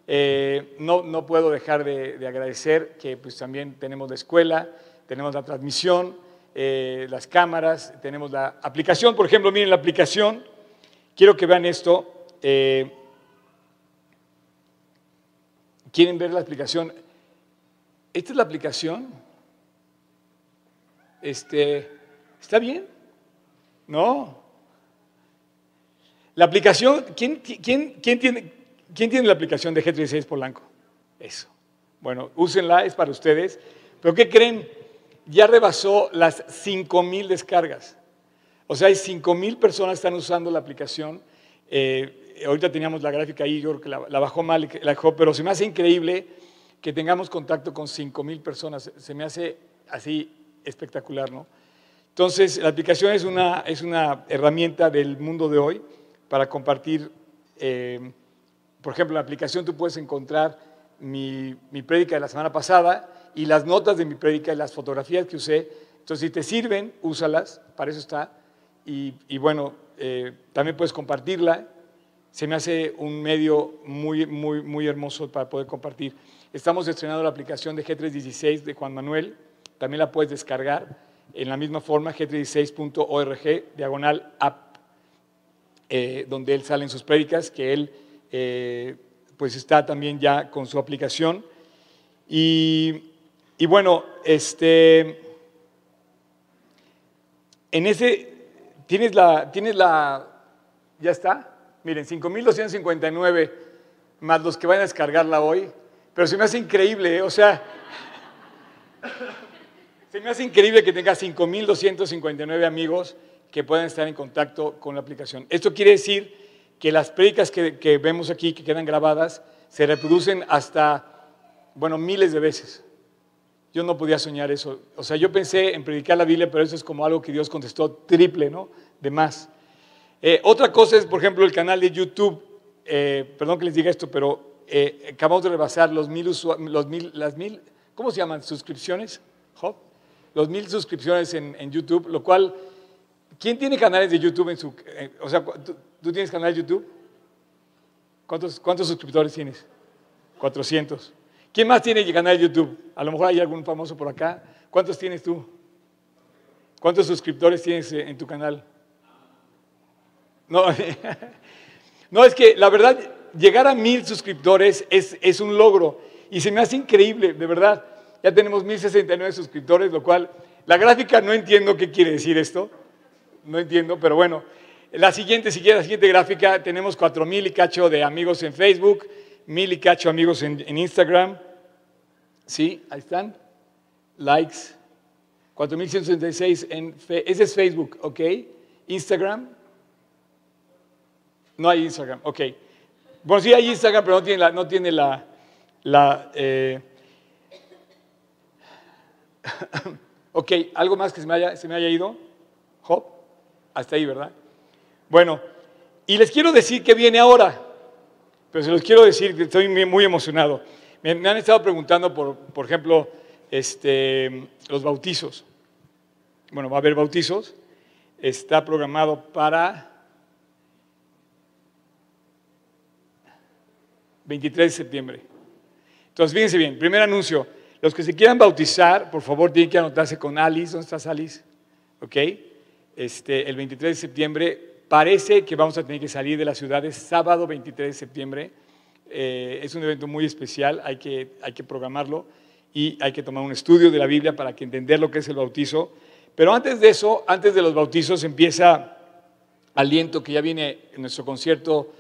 Speaker 1: Eh, no, no, puedo dejar de, agradecer que pues, también tenemos la escuela, tenemos la transmisión, eh, las cámaras, tenemos la aplicación. Por ejemplo, miren la aplicación. Quiero que vean esto. Eh, ¿Quieren ver la aplicación? Esta es la aplicación. Este, ¿Está bien? No. La aplicación, ¿quién, quién, quién, tiene, ¿quién tiene la aplicación de G36 Polanco? Eso. Bueno, úsenla, es para ustedes. Pero ¿qué creen? Ya rebasó las 5.000 descargas. O sea, hay 5.000 personas que están usando la aplicación. Eh, ahorita teníamos la gráfica ahí, yo creo que la, la bajó mal, la dejó, pero se me hace increíble que tengamos contacto con 5 mil personas. Se me hace así espectacular, ¿no? Entonces, la aplicación es una, es una herramienta del mundo de hoy para compartir. Eh, por ejemplo, en la aplicación tú puedes encontrar mi, mi prédica de la semana pasada y las notas de mi prédica y las fotografías que usé. Entonces, si te sirven, úsalas, para eso está. Y, bueno, eh, también puedes compartirla. Se me hace un medio muy, muy, muy hermoso para poder compartir. Estamos estrenando la aplicación de G316 de Juan Manuel. También la puedes descargar en la misma forma, g316.org, diagonal app, eh, donde él sale en sus prédicas, que él eh, pues está también ya con su aplicación. Y, bueno, este, en ese, tienes la, tienes la, ya está, miren, 5.259 más los que van a descargarla hoy, pero se me hace increíble, ¿eh? o sea, se me hace increíble que tenga 5.259 amigos que puedan estar en contacto con la aplicación. Esto quiere decir que las prédicas que, vemos aquí, que quedan grabadas, se reproducen hasta, bueno, miles de veces. Yo no podía soñar eso. O sea, yo pensé en predicar la Biblia, pero eso es como algo que Dios contestó triple, ¿no? De más. Eh, otra cosa es, por ejemplo, el canal de YouTube. Eh, perdón que les diga esto, pero eh, acabamos de rebasar los mil, los mil, las mil, ¿cómo se llaman? ¿Suscripciones? Los mil suscripciones en, en, YouTube, lo cual, ¿quién tiene canales de YouTube en su, eh, o sea, ¿tú, tienes canal de YouTube? ¿Cuántos, ¿Cuántos suscriptores tienes? 400. ¿Quién más tiene canal de YouTube? A lo mejor hay algún famoso por acá. ¿Cuántos tienes tú? ¿Cuántos suscriptores tienes eh, en tu canal? No, no es que la verdad llegar a mil suscriptores es, un logro y se me hace increíble, de verdad. Ya tenemos 1069 suscriptores, lo cual la gráfica no entiendo qué quiere decir esto, no entiendo, pero bueno. La siguiente, si quieres, la siguiente gráfica, tenemos 4000 y cacho de amigos en Facebook, 1000 y cacho amigos en, Instagram. Sí, ahí están. Likes. 4166 en ese es Facebook, ¿ok? Instagram. No hay Instagram, ok. Bueno, sí hay Instagram, pero no tiene la... No tiene la, la eh, ok, ¿algo más que se me, haya, se me haya ido? Job, hasta ahí, ¿verdad? Bueno, y les quiero decir que viene ahora, pero se los quiero decir que estoy muy emocionado. Me, han estado preguntando por, por ejemplo, este, los bautizos. Bueno, va a haber bautizos. Está programado para 23 de septiembre. Entonces, fíjense bien, primer anuncio. Los que se quieran bautizar, por favor, tienen que anotarse con Alice. ¿Dónde estás, Alice? ¿ok? Este, el 23 de septiembre parece que vamos a tener que salir de la ciudad, es sábado 23 de septiembre. Eh, es un evento muy especial, hay que, hay que programarlo y hay que tomar un estudio de la Biblia para que entender lo que es el bautizo. Pero antes de eso, antes de los bautizos, empieza Aliento, que ya viene en nuestro concierto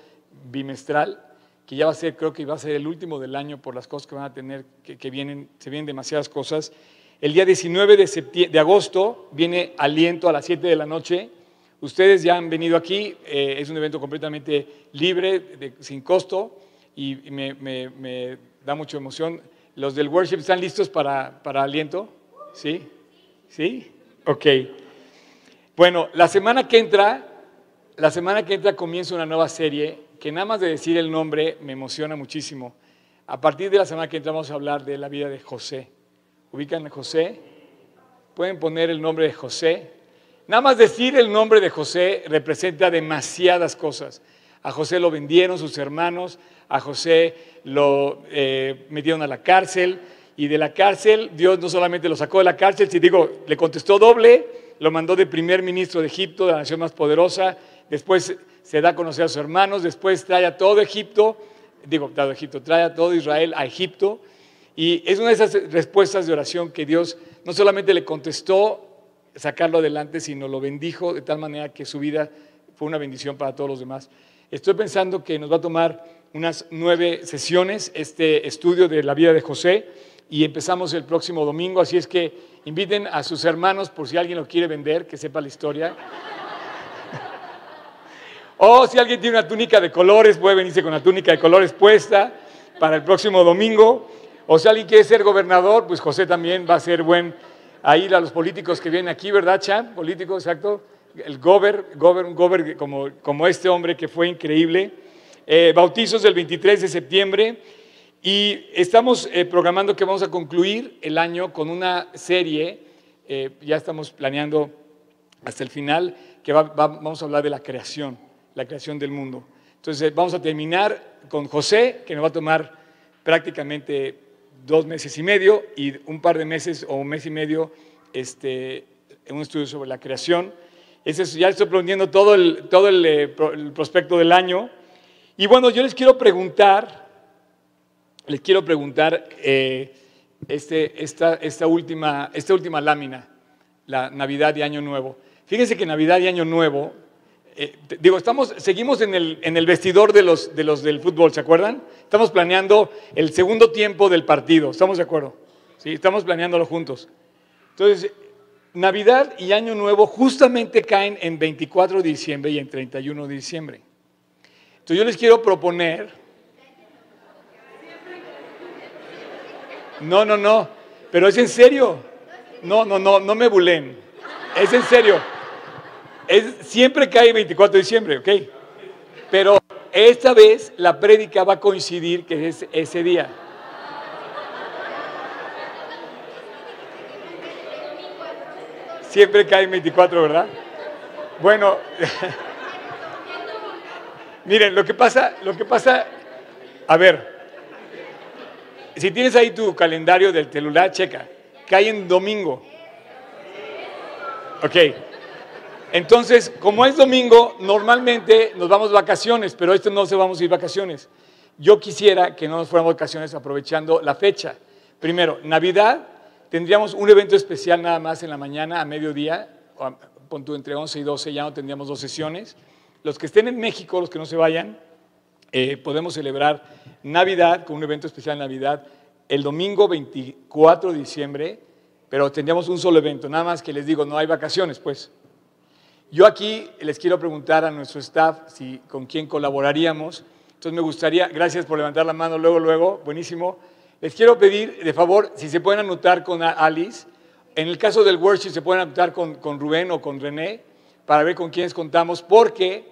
Speaker 1: bimestral, que ya va a ser, creo que va a ser el último del año por las cosas que van a tener, que, vienen, se vienen demasiadas cosas. El día 19 de, de agosto viene Aliento a las 7 de la noche. Ustedes ya han venido aquí, eh, es un evento completamente libre, sin costo, y me, da mucha emoción. ¿Los del worship están listos para, para Aliento? ¿Sí? ¿Sí? Ok. Bueno, la semana que entra la semana que entra comienza una nueva serie que nada más de decir el nombre me emociona muchísimo. A partir de la semana que entra vamos a hablar de la vida de José. ¿Ubican a José? Pueden poner el nombre de José. Nada más decir el nombre de José representa demasiadas cosas. A José lo vendieron sus hermanos, a José lo eh, metieron a la cárcel y de la cárcel Dios no solamente lo sacó de la cárcel, si digo, le contestó doble, lo mandó de primer ministro de Egipto, de la nación más poderosa, después se da a conocer a sus hermanos, después trae a todo Egipto, digo, todo Egipto, trae a todo Israel a Egipto, y es una de esas respuestas de oración que Dios no solamente le contestó sacarlo adelante, sino lo bendijo de tal manera que su vida fue una bendición para todos los demás. Estoy pensando que nos va a tomar unas nueve sesiones este estudio de la vida de José y empezamos el próximo domingo, así es que inviten a sus hermanos por si alguien lo quiere vender, que sepa la historia. O si alguien tiene una túnica de colores, puede venirse con la túnica de colores puesta para el próximo domingo. O si alguien quiere ser gobernador, pues José también va a ser buen a ir a los políticos que vienen aquí, ¿verdad, Chan? Político, exacto. El gober, gober, gober como, este hombre que fue increíble. Eh, bautizos del 23 de septiembre. Y estamos eh, programando que vamos a concluir el año con una serie, eh, ya estamos planeando hasta el final, que vamos a hablar de la creación la creación del mundo. Entonces vamos a terminar con José, que nos va a tomar prácticamente dos meses y medio y un par de meses o un mes y medio este, un estudio sobre la creación. Ese ya estoy poniendo todo, el, todo eh, el, prospecto del año. Y bueno, yo les quiero preguntar, les quiero preguntar eh, este, esta, esta, última, esta última lámina, la Navidad y Año Nuevo. Fíjense que Navidad y Año Nuevo eh, digo, estamos, seguimos en el, en el vestidor de los, de los del fútbol, ¿se acuerdan? Estamos planeando el segundo tiempo del partido, ¿estamos de acuerdo? Sí, estamos planeándolo juntos. Entonces, Navidad y Año Nuevo justamente caen en 24 de diciembre y en 31 de diciembre. Entonces yo les quiero proponer... No, no, no, pero es en serio. No, no, no, no me bulen. Es en serio siempre cae 24 de diciembre, ¿ok? Pero esta vez la prédica va a coincidir que es ese día. Siempre cae 24, ¿verdad? Bueno, miren, lo que pasa, lo que pasa, a ver, si tienes ahí tu calendario del celular, checa, cae en domingo. Ok, entonces, como es domingo, normalmente nos vamos de vacaciones, pero esto no se vamos a ir vacaciones. Yo quisiera que no nos fuéramos vacaciones aprovechando la fecha. Primero, Navidad, tendríamos un evento especial nada más en la mañana, a mediodía, entre 11 y 12, ya no tendríamos dos sesiones. Los que estén en México, los que no se vayan, eh, podemos celebrar Navidad con un evento especial Navidad el domingo 24 de diciembre, pero tendríamos un solo evento, nada más que les digo, no hay vacaciones, pues. Yo aquí les quiero preguntar a nuestro staff si con quién colaboraríamos. Entonces me gustaría, gracias por levantar la mano luego, luego, buenísimo. Les quiero pedir, de favor, si se pueden anotar con Alice. En el caso del worship se pueden anotar con, con Rubén o con René para ver con quiénes contamos, porque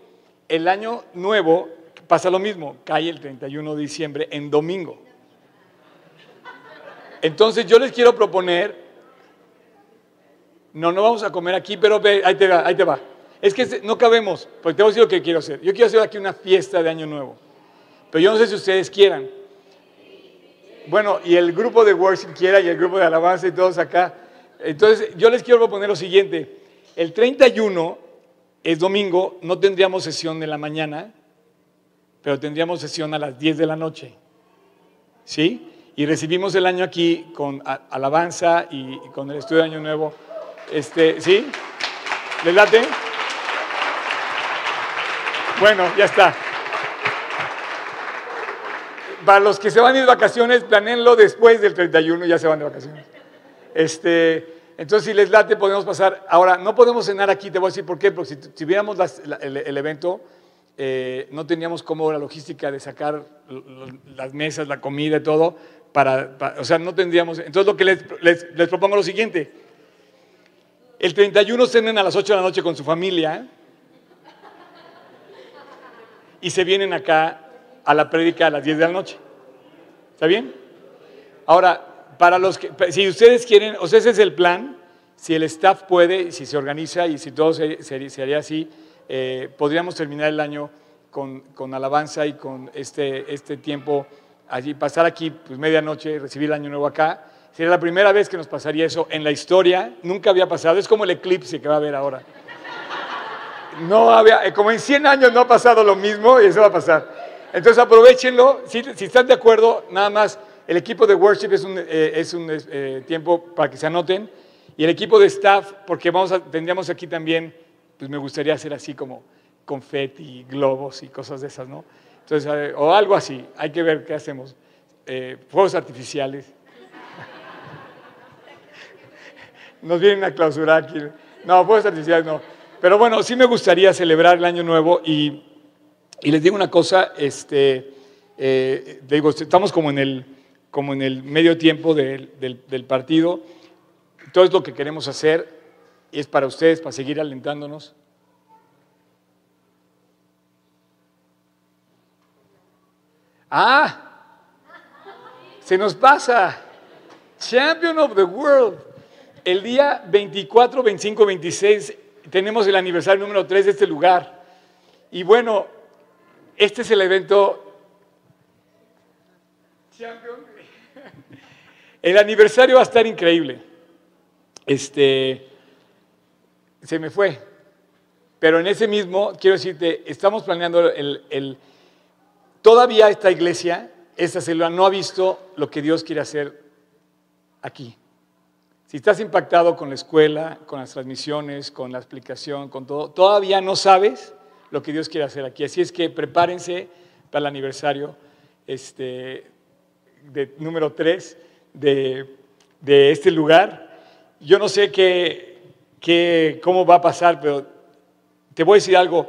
Speaker 1: el año nuevo pasa lo mismo, cae el 31 de diciembre en domingo. Entonces yo les quiero proponer no, no vamos a comer aquí, pero ahí te va. Es que no cabemos, porque te voy a decir lo que quiero hacer. Yo quiero hacer aquí una fiesta de Año Nuevo. Pero yo no sé si ustedes quieran. Bueno, y el grupo de worship quiera y el grupo de alabanza y todos acá. Entonces, yo les quiero proponer lo siguiente. el 31 es domingo, no tendríamos sesión en la mañana, pero tendríamos sesión a las 10 de la noche. ¿Sí? Y recibimos el año aquí con alabanza y con el estudio de Año Nuevo. Este, ¿Sí? ¿Les late? Bueno, ya está. Para los que se van de vacaciones, planeenlo después del 31, ya se van de vacaciones. Este, entonces, si les late, podemos pasar. Ahora, no podemos cenar aquí, te voy a decir por qué, porque si, si el, evento, eh, no teníamos cómo la logística de sacar las mesas, la comida y todo, para, pa- o sea, no tendríamos. Entonces, lo que les- les propongo es lo siguiente: el 31 cenen a las 8 de la noche con su familia y se vienen acá a la prédica a las 10 de la noche. ¿Está bien? Ahora, para los que, si ustedes quieren, o sea, ese es el plan, si el staff puede, si se organiza y si todo se, se- haría así, eh, podríamos terminar el año con, con alabanza y con este, este tiempo allí, pasar aquí pues medianoche, recibir el año nuevo acá. Sería la primera vez que nos pasaría eso en la historia, nunca había pasado, es como el eclipse que va a haber ahora. No había, eh, como en 100 años no ha pasado lo mismo y eso va a pasar. Entonces aprovechenlo, si, si están de acuerdo, nada más, el equipo de worship es un, eh, eh, tiempo para que se anoten y el equipo de staff, porque vamos a, tendríamos aquí también, pues me gustaría hacer así como confeti, globos y cosas de esas, ¿no? Entonces, o algo así, hay que ver qué hacemos. Fuegos artificiales. Nos vienen a clausurar aquí. No, fuegos artificiales no. Pero bueno, sí me gustaría celebrar el año nuevo y, y les digo una cosa, este, eh, digo, estamos como en el, como en el medio tiempo del, del- del partido. Todo es lo que queremos hacer es para ustedes, para seguir alentándonos. Ah, se nos pasa. Champion of the World. El día 24, 25, 26 tenemos el aniversario número 3 de este lugar. Y bueno, este es el evento Champion. El aniversario va a estar increíble. Este se me fue. Pero en ese mismo, quiero decirte, estamos planeando el, el- todavía esta iglesia, esta célula, no ha visto lo que Dios quiere hacer aquí. Si estás impactado con la escuela, con las transmisiones, con la explicación, con todo, todavía no sabes lo que Dios quiere hacer aquí. Así es que prepárense para el aniversario este, de, número 3 de, de este lugar. Yo no sé qué, qué- cómo va a pasar, pero te voy a decir algo.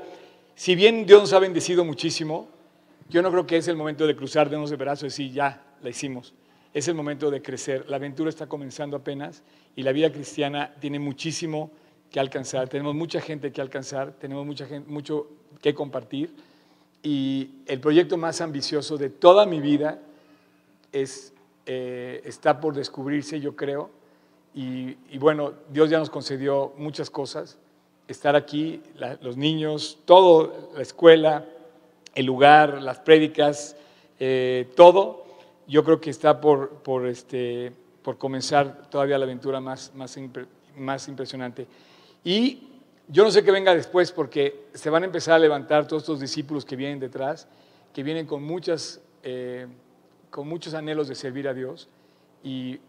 Speaker 1: Si bien Dios nos ha bendecido muchísimo, yo no creo que es el momento de cruzar denos de brazos y decir, ya, la hicimos. Es el momento de crecer. La aventura está comenzando apenas y la vida cristiana tiene muchísimo que alcanzar. Tenemos mucha gente que alcanzar, tenemos mucha gente, mucho que compartir. Y el proyecto más ambicioso de toda mi vida es, eh, está por descubrirse, yo creo. Y, bueno, Dios ya nos concedió muchas cosas. Estar aquí, los niños, todo, la escuela, el lugar, las prédicas, eh, todo, yo creo que está por, por, este, por comenzar todavía la aventura más, más, impre- más impresionante. Y yo no sé qué venga después porque se van a empezar a levantar todos estos discípulos que vienen detrás, que vienen con, muchas, eh, con muchos anhelos de servir a Dios y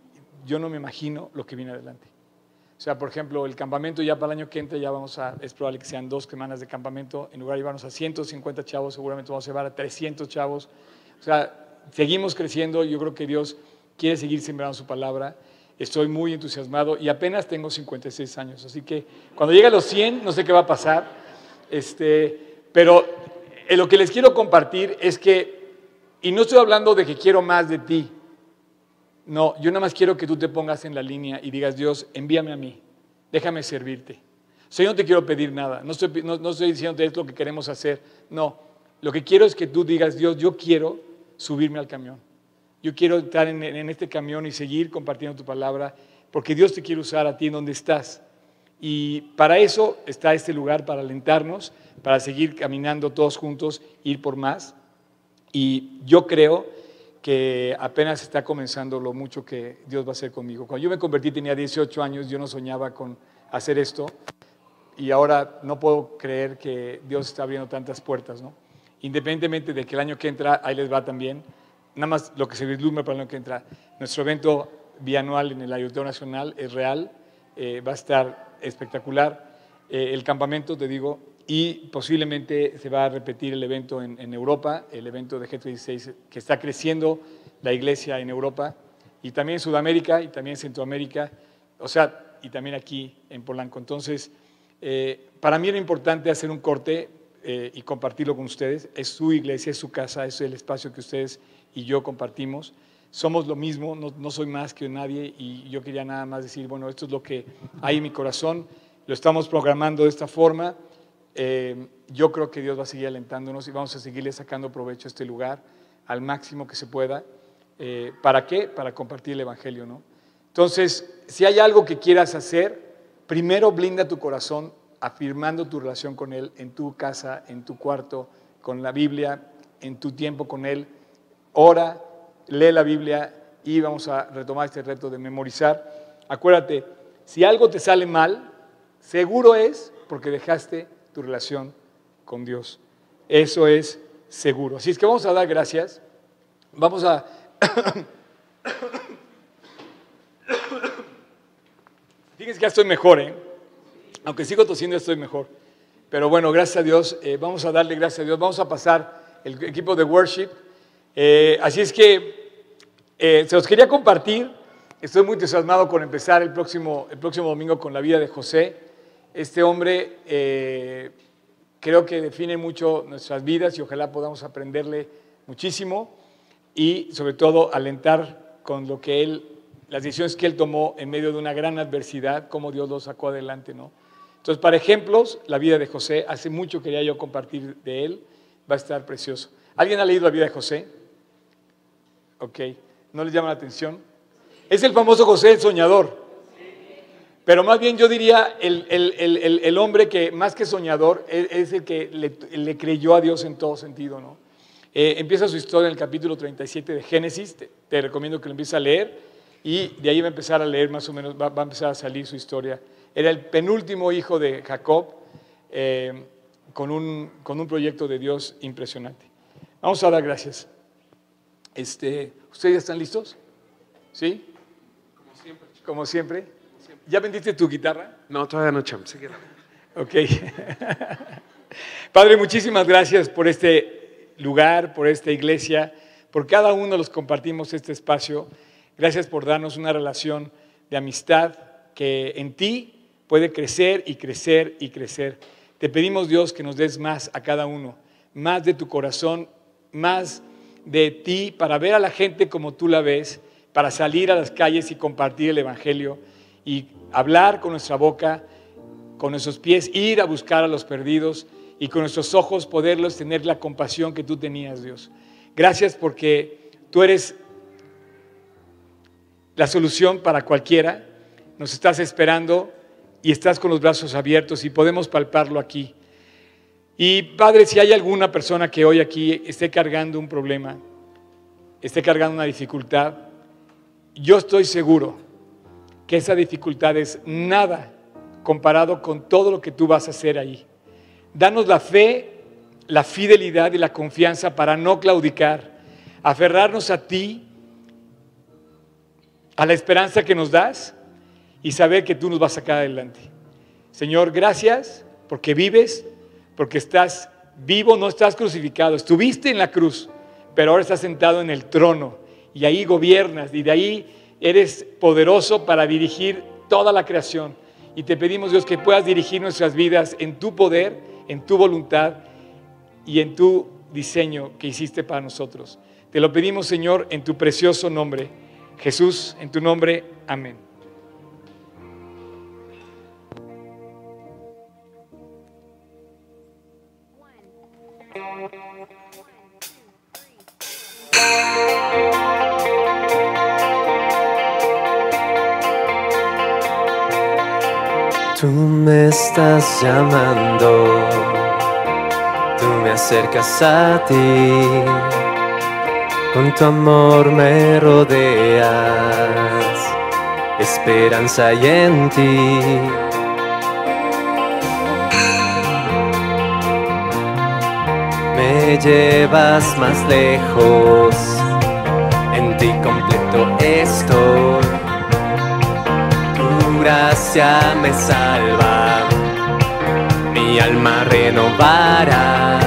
Speaker 1: yo no me imagino lo que viene adelante. O sea, por ejemplo, el campamento ya para el año que entra ya vamos a, es probable que sean dos semanas de campamento, en lugar de llevarnos a 150 chavos, seguramente vamos a llevar a 300 chavos. O sea, seguimos creciendo, yo creo que Dios quiere seguir sembrando su palabra. Estoy muy entusiasmado y apenas tengo 56 años, así que cuando llegue a los 100 no sé qué va a pasar. Este, pero eh, lo que les quiero compartir es que, y no estoy hablando de que quiero más de ti, no, yo nada más quiero que tú te pongas en la línea y digas, Dios, envíame a mí, déjame servirte. O sea, yo no te quiero pedir nada, no estoy, no, no estoy diciéndote es lo que queremos hacer, no. Lo que quiero es que tú digas, Dios, yo quiero subirme al camión. Yo quiero estar en, este camión y seguir compartiendo tu palabra, porque Dios te quiere usar a ti en donde estás. Y para eso está este lugar, para alentarnos, para seguir caminando todos juntos, ir por más. Y yo creo que apenas está comenzando lo mucho que Dios va a hacer conmigo. Cuando yo me convertí tenía 18 años, yo no soñaba con hacer esto, y ahora no puedo creer que Dios está abriendo tantas puertas, ¿no? Independientemente de que el año que entra, ahí les va también, nada más lo que se vislumbra para el año que entra, nuestro evento bianual en el Auditorio Nacional es real, eh, va a estar espectacular. Eh, el campamento, te digo, y posiblemente se va a repetir el evento en, en Europa, el evento de G36, que está creciendo la iglesia en Europa, y también en Sudamérica, y también en Centroamérica, o sea, y también aquí en Polanco. Entonces, eh, para mí era importante hacer un corte eh, y compartirlo con ustedes. Es su iglesia, es su casa, es el espacio que ustedes y yo compartimos. Somos lo mismo, no, no soy más que nadie y yo quería nada más decir, bueno, esto es lo que hay en mi corazón, lo estamos programando de esta forma. Eh, yo creo que Dios va a seguir alentándonos y vamos a seguirle sacando provecho a este lugar al máximo que se pueda. Eh, ¿Para qué? Para compartir el Evangelio, ¿no? Entonces, si hay algo que quieras hacer, primero blinda tu corazón afirmando tu relación con Él en tu casa, en tu cuarto, con la Biblia, en tu tiempo con Él. Ora, lee la Biblia y vamos a retomar este reto de memorizar. Acuérdate, si algo te sale mal, seguro es porque dejaste tu relación con Dios. Eso es seguro. Así es que vamos a dar gracias. Vamos a... Fíjense que ya estoy mejor, ¿eh? Aunque sigo tosiendo, estoy mejor. Pero bueno, gracias a Dios. eh, vamos a darle gracias a Dios. Vamos a pasar el equipo de worship. Eh, así es que eh, se los quería compartir. Estoy muy entusiasmado con empezar el próximo, el próximo domingo con la vida de José. Este hombre creo que define mucho nuestras vidas y ojalá podamos aprenderle muchísimo y sobre todo alentar con lo que él, las decisiones que él tomó en medio de una gran adversidad, cómo Dios lo sacó adelante, ¿no? Entonces, para ejemplos, la vida de José, hace mucho quería yo compartir de él, va a estar precioso. ¿Alguien ha leído la vida de José? Ok, ¿no les llama la atención? Es el famoso José el soñador. Pero más bien yo diría el, el- el- el- hombre que más que soñador es, es el que le, creyó a Dios en todo sentido, ¿no? Eh, empieza su historia en el capítulo 37 de Génesis, te, recomiendo que lo empieces a leer y de ahí va a empezar a leer más o menos, va a empezar a salir su historia. Era el penúltimo hijo de Jacob eh, con, un, con un proyecto de Dios impresionante. Vamos a dar gracias. Este, ¿Ustedes están listos? ¿Sí? Como siempre. Como siempre. ¿Ya vendiste tu guitarra?
Speaker 2: No, todavía no, cham. Sí que-
Speaker 1: Ok. Padre, muchísimas gracias por este lugar, por esta iglesia, por cada uno los compartimos este espacio. Gracias por darnos una relación de amistad que en ti puede crecer y crecer y crecer. Te pedimos, Dios, que nos des más a cada uno, más de tu corazón, más de ti para ver a la gente como tú la ves, para salir a las calles y compartir el Evangelio y hablar con nuestra boca con nuestros pies ir a buscar a los perdidos y con nuestros ojos poderlos tener la compasión que tú tenías, Dios. Gracias porque tú eres la solución para cualquiera. Nos estás esperando y estás con los brazos abiertos y podemos palparlo aquí. Y Padre, si hay alguna persona que hoy aquí esté cargando un problema, esté cargando una dificultad, yo estoy seguro que esa dificultad es nada comparado con todo lo que tú vas a hacer ahí. Danos la fe, la fidelidad y la confianza para no claudicar, aferrarnos a ti, a la esperanza que nos das y saber que tú nos vas a sacar adelante. Señor, gracias porque vives, porque estás vivo, no estás crucificado, estuviste en la cruz, pero ahora estás sentado en el trono y ahí gobiernas y de ahí eres poderoso para dirigir toda la creación. Y te pedimos, Dios, que puedas dirigir nuestras vidas en tu poder, en tu voluntad y en tu diseño que hiciste para nosotros. Te lo pedimos, Señor, en tu precioso nombre. Jesús, en tu nombre, amén.
Speaker 3: Tú me estás llamando, tú me acercas a ti, con tu amor me rodeas, esperanza hay en ti. Me llevas más lejos. En ti completo estoy. Tu gracia me salva. Mi alma renovará.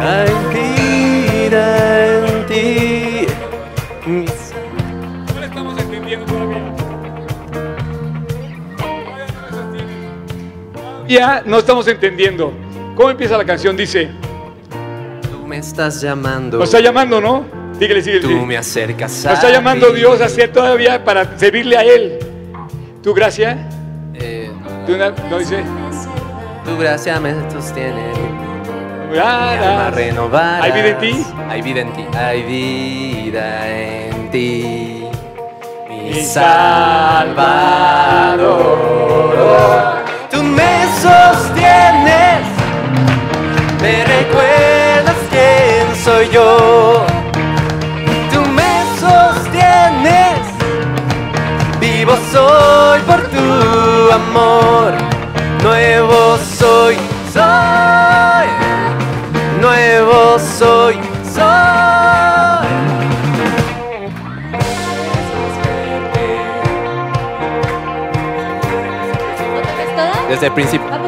Speaker 3: Hay vida en ti.
Speaker 1: Ya no estamos entendiendo. ¿Cómo empieza la canción? Dice,
Speaker 3: estás llamando.
Speaker 1: nos está llamando, ¿no? Dígale, sigue,
Speaker 3: Tú me acercas a
Speaker 1: Nos está llamando
Speaker 3: ti.
Speaker 1: Dios a hacer todavía para servirle a Él. ¿Tu gracia?
Speaker 3: Eh, no,
Speaker 1: ¿Tu, na- no dice?
Speaker 3: Tu gracia me sostiene. Mi
Speaker 1: Nada.
Speaker 3: alma renovarás.
Speaker 1: ¿Hay vida en ti?
Speaker 3: Hay vida en ti. Hay vida en ti. Mi
Speaker 1: Mi
Speaker 3: Salvador. Tú me sostienes. Soy yo. Tú me sostienes. Vivo soy por tu amor. Nuevo soy, soy. Nuevo soy, soy. Desde el principio.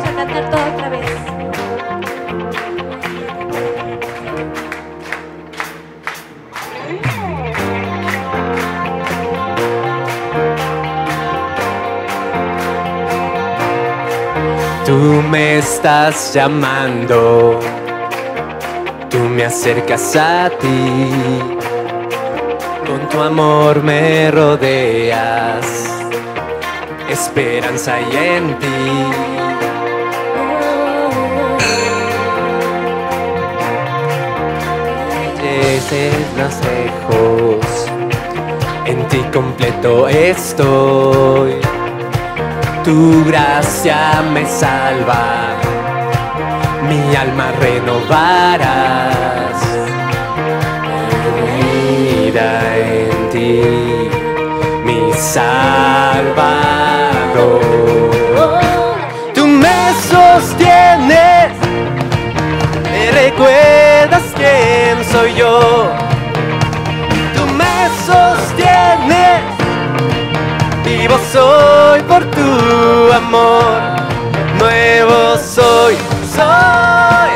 Speaker 3: Tú me estás llamando, tú me acercas a ti, con tu amor me rodeas, esperanza hay en ti. Más lejos, en ti completo estoy. Tu gracia me salva, mi alma renovarás. Vida en ti, mi Salvador. Tú me sostienes, me recuerdas quién soy yo. Amor, nuevo soy, soy,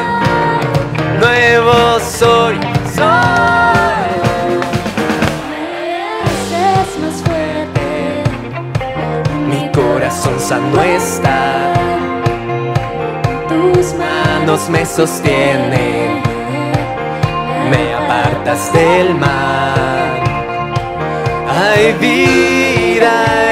Speaker 3: nuevo soy, soy.
Speaker 2: Haces más fuerte.
Speaker 3: Mi corazón sano está,
Speaker 2: Tus
Speaker 3: manos me sostienen, me apartas del mal. Hay vida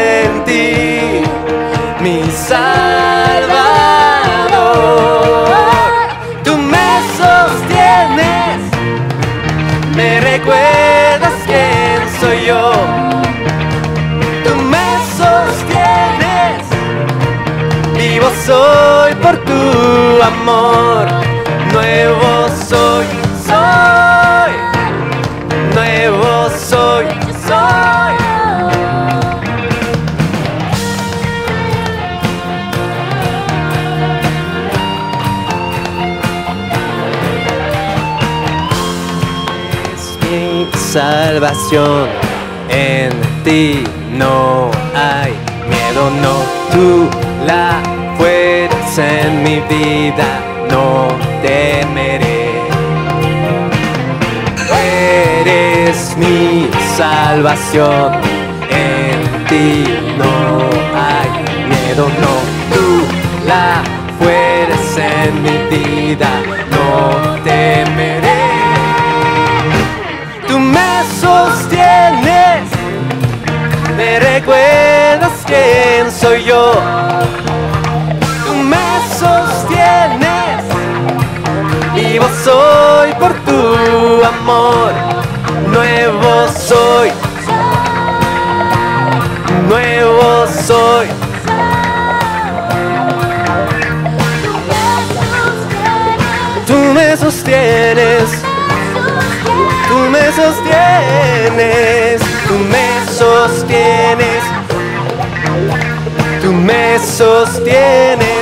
Speaker 3: salvación, en ti no hay miedo, no tú la fuerza en mi vida, no temeré. Eres mi salvación, en ti no hay miedo, no tú la fuerza en mi vida, no temeré. Quién soy yo. Tú me sostienes, vivo soy por tu amor. Nuevo soy, nuevo soy. Tú me sostienes. Tú me sostienes, tú me sostienes, tú me sostienes, me sostiene.